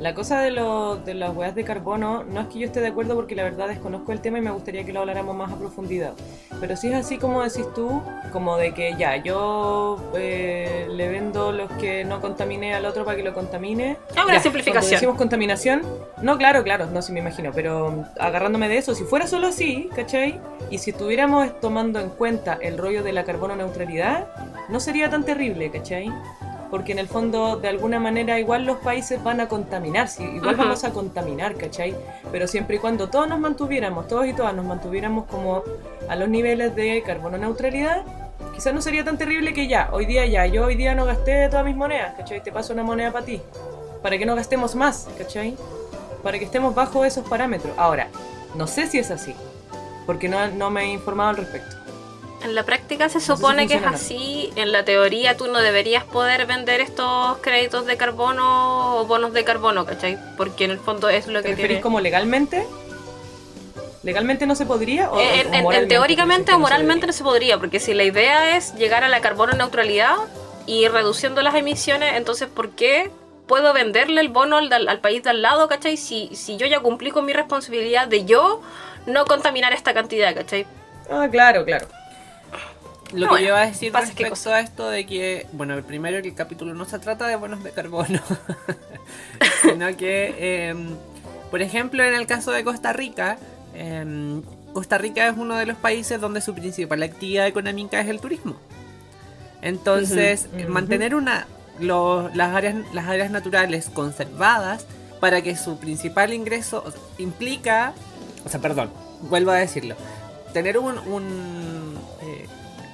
La cosa de, lo- de las hueas de carbono no es que yo esté de acuerdo porque la verdad desconozco el tema y me gustaría que lo habláramos más a profundidad. Pero sí es así como decís tú, como de que ya, yo eh, le vendo los que no contaminé al otro para que lo contamine. Es una Ya, simplificación. Cuando decimos contaminación, no, claro, claro, no, sí me imagino, pero agarrándome de eso, si fuera solo así, ¿cachai? Y si estuviéramos tomando en cuenta el rollo de la carbono neutralidad, no sería tan terrible, ¿cachai? Porque en el fondo, de alguna manera, igual los países van a contaminar, sí, igual Ujú. vamos a contaminar, ¿cachai? Pero siempre y cuando todos nos mantuviéramos, todos y todas nos mantuviéramos como a los niveles de carbono neutralidad, quizás no sería tan terrible que ya, hoy día ya, yo hoy día no gasté todas mis monedas, ¿cachai? Te paso una moneda para ti, para que no gastemos más, ¿cachai? Para que estemos bajo esos parámetros. Ahora, no sé si es así, porque no, no me he informado al respecto. En la práctica se si supone que es así. En la teoría tú no deberías poder vender estos créditos de carbono o bonos de carbono, ¿cachai? Porque en el fondo es lo ¿Te que tiene... como legalmente? ¿Legalmente no se podría? O, En, o en- en teóricamente o que no se moralmente no se podría, porque si la idea es llegar a la carbono neutralidad y reduciendo las emisiones, entonces ¿por qué puedo venderle el bono al, al país de al lado, ¿cachai? Si, si yo ya cumplí con mi responsabilidad de yo no contaminar esta cantidad, ¿cachai? Ah, claro, claro. Lo No, que yo iba a decir respecto a esto de que, bueno, primero que el capítulo no se trata de bonos de carbono, sino que, eh, por ejemplo, en el caso de Costa Rica, eh, Costa Rica es uno de los países donde su principal actividad económica es el turismo. Entonces, mantener una, lo- las, áreas, las áreas naturales conservadas para que su principal ingreso implica, o sea, perdón, vuelvo a decirlo, tener un, un,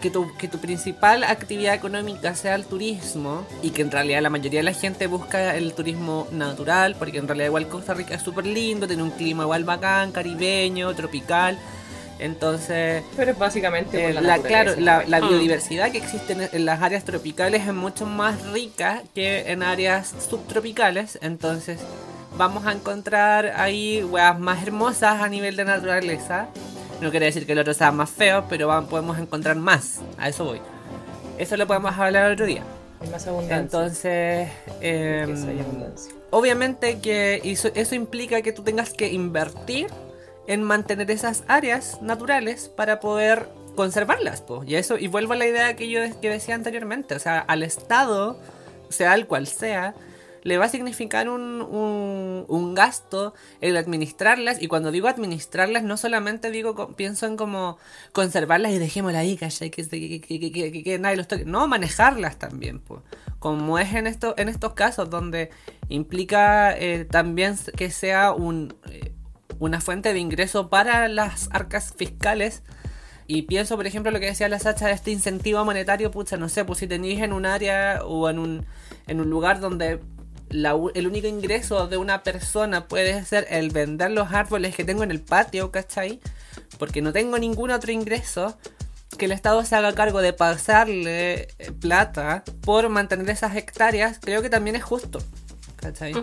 que, tu, que tu principal actividad económica sea el turismo y que en realidad la mayoría de la gente busca el turismo natural porque en realidad igual Costa Rica es súper lindo, tiene un clima igual bacán, caribeño, tropical. Entonces, Pero es básicamente por eh, la, la, claro, la, la Mm. biodiversidad que existe en, en las áreas tropicales es mucho más rica que en áreas subtropicales. Entonces, vamos a encontrar ahí weas más hermosas a nivel de naturaleza. No quiere decir que el otro sea más feo, pero va- podemos encontrar más. A eso voy. Eso lo podemos hablar otro día. Hay más abundancia. Entonces, em, Riqueza y abundancia. obviamente que eso, eso implica que tú tengas que invertir en mantener esas áreas naturales para poder conservarlas. po. Y eso y vuelvo a la idea que yo que decía anteriormente. O sea, al Estado, sea el cual sea, le va a significar un, un, gasto el administrarlas. Y cuando digo administrarlas, no solamente digo pienso en como conservarlas y dejémoslas ahí, ¿cachai? Que- que nadie los toque. No, manejarlas también, pues. Como es en, esto, en estos casos, donde implica eh, también que sea un, eh, una fuente de ingreso para las arcas fiscales. Y pienso, por ejemplo, lo que decía la Sacha de este incentivo monetario, pucha, no sé, pues si tenéis en un área o en un, en un lugar donde el único ingreso de una persona puede ser el vender los árboles que tengo en el patio, ¿cachai? Porque no tengo ningún otro ingreso, que el Estado se haga cargo de pasarle eh, plata por mantener esas hectáreas, creo que también es justo, ¿cachai?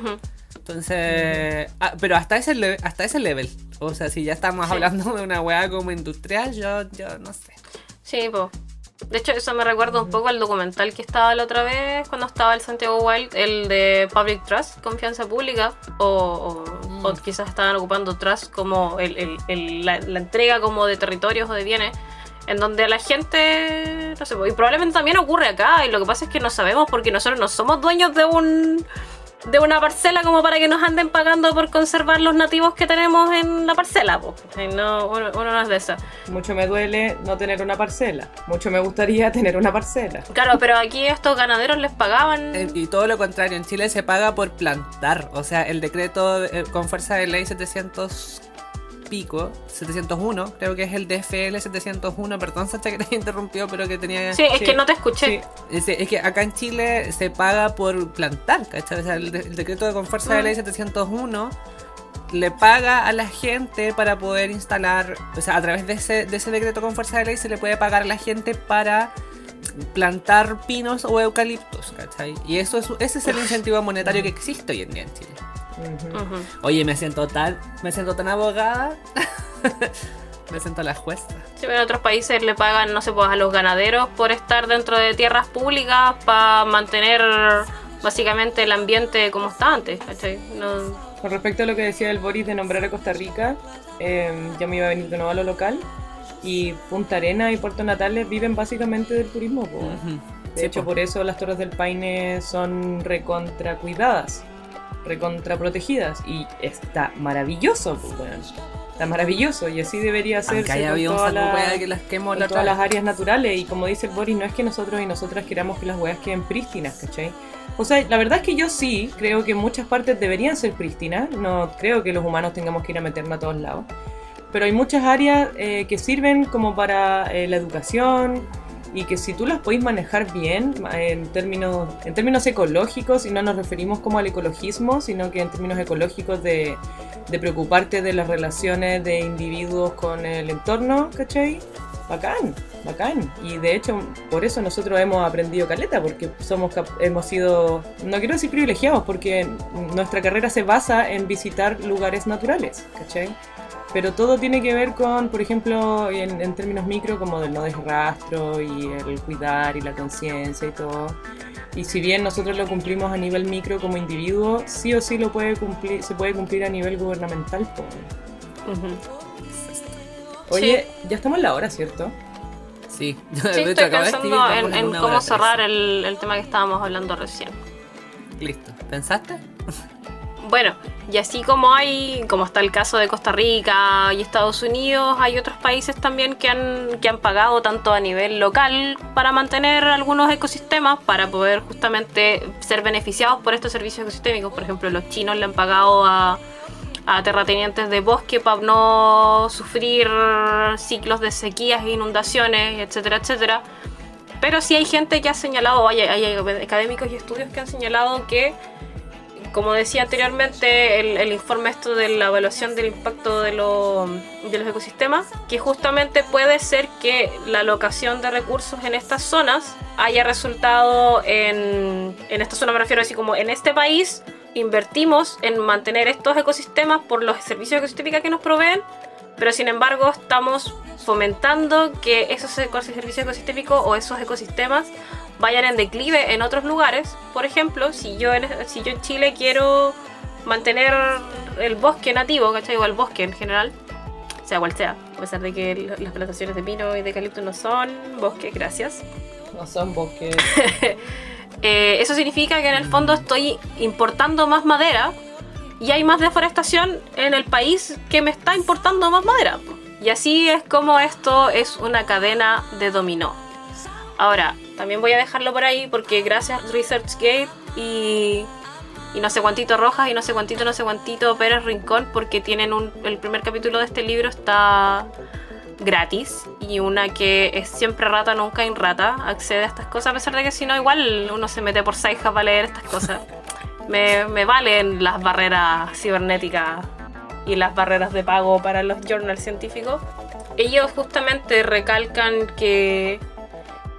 Entonces, ah, pero hasta ese, le- hasta ese level. O sea, si ya estamos Sí. hablando de una weá como industrial, yo, yo no sé. Sí, po. De hecho, eso me recuerda un poco al documental que estaba la otra vez cuando estaba el Santiago Wild, el de Public Trust, confianza pública, o, o- o quizás estaban ocupando Trust como el- el- el- la, la entrega como de territorios o de bienes, en donde la gente, no sé, y probablemente también ocurre acá, y lo que pasa es que no sabemos porque nosotros no somos dueños de un de una parcela como para que nos anden pagando por conservar los nativos que tenemos en la parcela, po. No, uno, uno no es de eso. Mucho me duele no tener una parcela. Mucho me gustaría tener una parcela. Claro, pero aquí estos ganaderos les pagaban. Eh, Y todo lo contrario, en Chile se paga por plantar. O sea, el decreto eh, con fuerza de ley 700 pico, 701, creo que es el DFL 701, perdón Sacha que te interrumpió, pero que tenía... Sí, es sí, que no te escuché. Sí, Es, es que acá en Chile se paga por plantar, ¿cachai? O sea, el, de- el decreto de con fuerza de ley 701 le paga a la gente para poder instalar, o sea, a través de ese, de ese decreto con fuerza de ley se le puede pagar a la gente para plantar pinos o eucaliptos, ¿cachai? Y eso es, ese es el incentivo monetario que existe hoy en día en Chile. Ujú. Oye, me siento tan, me siento tan abogada. me siento la jueza. Sí, pero en otros países le pagan, no sé, pues a los ganaderos por estar dentro de tierras públicas para mantener básicamente el ambiente como está antes, ¿cachai? No- Con respecto a lo que decía el Boris de nombrar a Costa Rica, eh, yo me iba a venir de nuevo a lo local y Punta Arena y Puerto Natales viven básicamente del turismo. po. Ujú. De Sí, hecho, po. por eso las Torres del Paine son recontra cuidadas, recontra protegidas y está maravilloso, pues, weón. Está maravilloso y así debería ser Aunque haya habido un saco de hueá que las la todas las áreas naturales. Y como dice el Boris, no es que nosotros y nosotras queramos que las weas queden prístinas, ¿cachai? O sea, la verdad es que yo sí creo que muchas partes deberían ser prístinas, no creo que los humanos tengamos que ir a meternos a todos lados, pero hay muchas áreas eh, que sirven como para eh, la educación y que si tú las podéis manejar bien en términos, en términos ecológicos, y no nos referimos como al ecologismo, sino que en términos ecológicos de, de preocuparte de las relaciones de individuos con el entorno, ¿cachai? Bacán, bacán. Y de hecho, por eso nosotros hemos aprendido caleta, porque somos hemos sido, no quiero decir privilegiados, porque nuestra carrera se basa en visitar lugares naturales, ¿cachai? Pero todo tiene que ver con, por ejemplo, en, en términos micro, como del no desrastro y el cuidar y la conciencia y todo. Y si bien nosotros lo cumplimos a nivel micro como individuo, sí o sí lo puede cumplir, se puede cumplir a nivel gubernamental. po. Ujú. Oye, ya estamos en la hora, ¿cierto? Sí, Sí, estoy pensando en, en cómo cerrar el, el tema que estábamos hablando recién. Listo. ¿Pensaste? Bueno, y así como hay, como está el caso de Costa Rica y Estados Unidos, hay otros países también que han, que han pagado tanto a nivel local para mantener algunos ecosistemas, para poder justamente ser beneficiados por estos servicios ecosistémicos. Por ejemplo, los chinos le han pagado a, a terratenientes de bosque para no sufrir ciclos de sequías e inundaciones, etcétera, etcétera. Pero sí hay gente que ha señalado, hay, hay académicos y estudios que han señalado que como decía anteriormente, el, el informe esto de la evaluación del impacto de, lo- de los ecosistemas, que justamente puede ser que la alocación de recursos en estas zonas haya resultado en, en esta zona me refiero así como en este país invertimos en mantener estos ecosistemas por los servicios ecosistémicos que nos proveen, pero sin embargo estamos fomentando que esos servicios ecosistémicos o esos ecosistemas vayan en declive en otros lugares. Por ejemplo, si yo en, si yo en Chile quiero mantener el bosque nativo, ¿cachai? O el bosque en general, sea cual sea, a pesar de que las plantaciones de pino y de eucalipto no son bosque, gracias. No son bosques. Eh, eso significa que en el fondo estoy importando más madera y hay más deforestación en el país que me está importando más madera. Y así es como esto es una cadena de dominó. Ahora, también voy a dejarlo por ahí porque gracias a ResearchGate y, y no sé cuantito Rojas y no sé cuantito, no sé cuantito Pérez Rincón, porque tienen un, el primer capítulo de este libro está gratis y una que es siempre rata, nunca en rata, accede a estas cosas, a pesar de que si no, igual uno se mete por Saija para leer estas cosas. Me, me valen las barreras cibernéticas y las barreras de pago para los journals científicos. Ellos justamente recalcan que,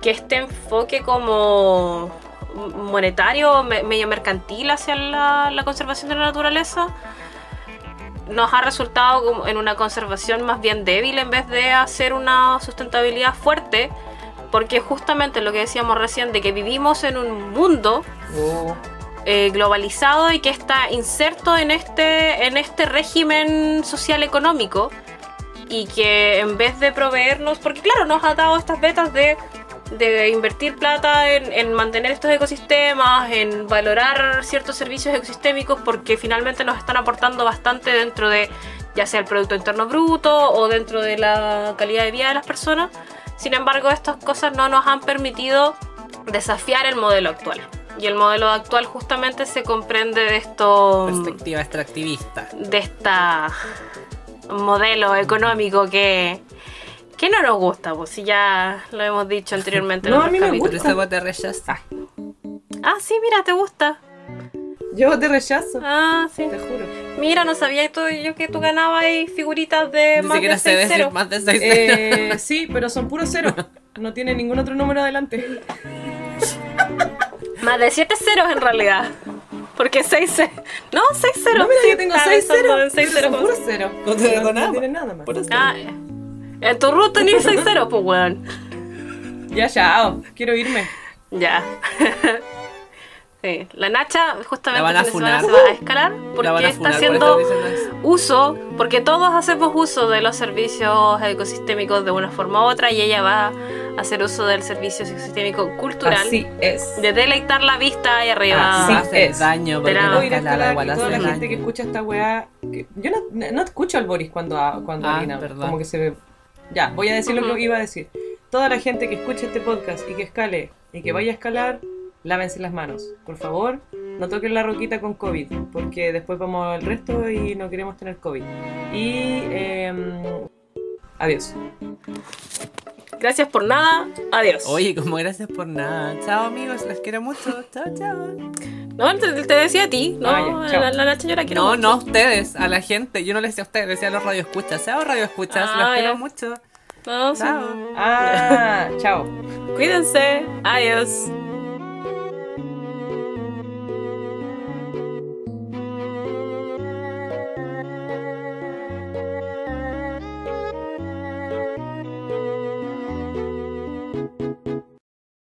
que este enfoque como monetario, me- medio mercantil hacia la, la conservación de la naturaleza, nos ha resultado en una conservación más bien débil en vez de hacer una sustentabilidad fuerte, porque justamente lo que decíamos recién de que vivimos en un mundo Oh, eh, globalizado y que está inserto en este, en este régimen social económico y que en vez de proveernos, porque claro, nos ha dado estas betas de, de invertir plata en, en mantener estos ecosistemas, en valorar ciertos servicios ecosistémicos, porque finalmente nos están aportando bastante dentro de ya sea el Producto Interno Bruto o dentro de la calidad de vida de las personas. Sin embargo, estas cosas no nos han permitido desafiar el modelo actual. Y el modelo actual justamente se comprende de esto Perspectiva extractivista. de esta modelo económico que que no nos gusta, pues si ya lo hemos dicho anteriormente. en No, a otros mí me capítulos. Vos te rechazaste. Ah, sí, mira, te gusta. yo te rechazo. Ah, sí. Te juro. Mira, no sabía tú, yo que tú ganabas ahí figuritas de Ni más siquiera de sé 6 decir ceros. más de 6 Eh, sí, pero son puros ceros. No tiene ningún otro número adelante. Más de 7 ceros en realidad. Porque 6 ceros. No, 6 ceros. No, mira, sí, yo tengo estaba 6 pensando ceros. en seis pero ceros. Son puros ceros. No te digo nada. No tiene nada más. Ah, en tu root tenés 6 ceros, pues weón. Ya, chao. Quiero irme. Ya. Sí, la Nacha justamente La van a se va a escalar La porque a está por haciendo eso. uso, porque todos hacemos uso de los servicios ecosistémicos de una forma u otra y ella va a hacer uso del servicio ecosistémico cultural Así es. de deleitar la vista ahí arriba. Así hacer es. daño porque escalada escalar hace toda la gente que escucha esta weá. que- Yo no, no escucho al Boris cuando, cuando Ah, orina, perdón. Como que se ve. Ya, voy a decir lo que iba a decir. Toda la gente que escuche este podcast y que escale y que vaya a escalar, lávense las manos. Por favor, no toquen la roquita con COVID, porque después vamos al resto y no queremos tener COVID. Y. em, adiós. Gracias por nada. Adiós. Oye, como gracias por nada. Chao amigos, les quiero mucho. Chao, chao. No, te, te decía a ti, no, Ah, ya, la, la Nacha yo la quiero No, mucho. no a ustedes, a la gente. Yo no les decía a ustedes, les decía a los radioescuchas. Chao radioescuchas, Ah, los ya. quiero mucho. No, sí. Chao. Ah, chao. Cuídense. Adiós.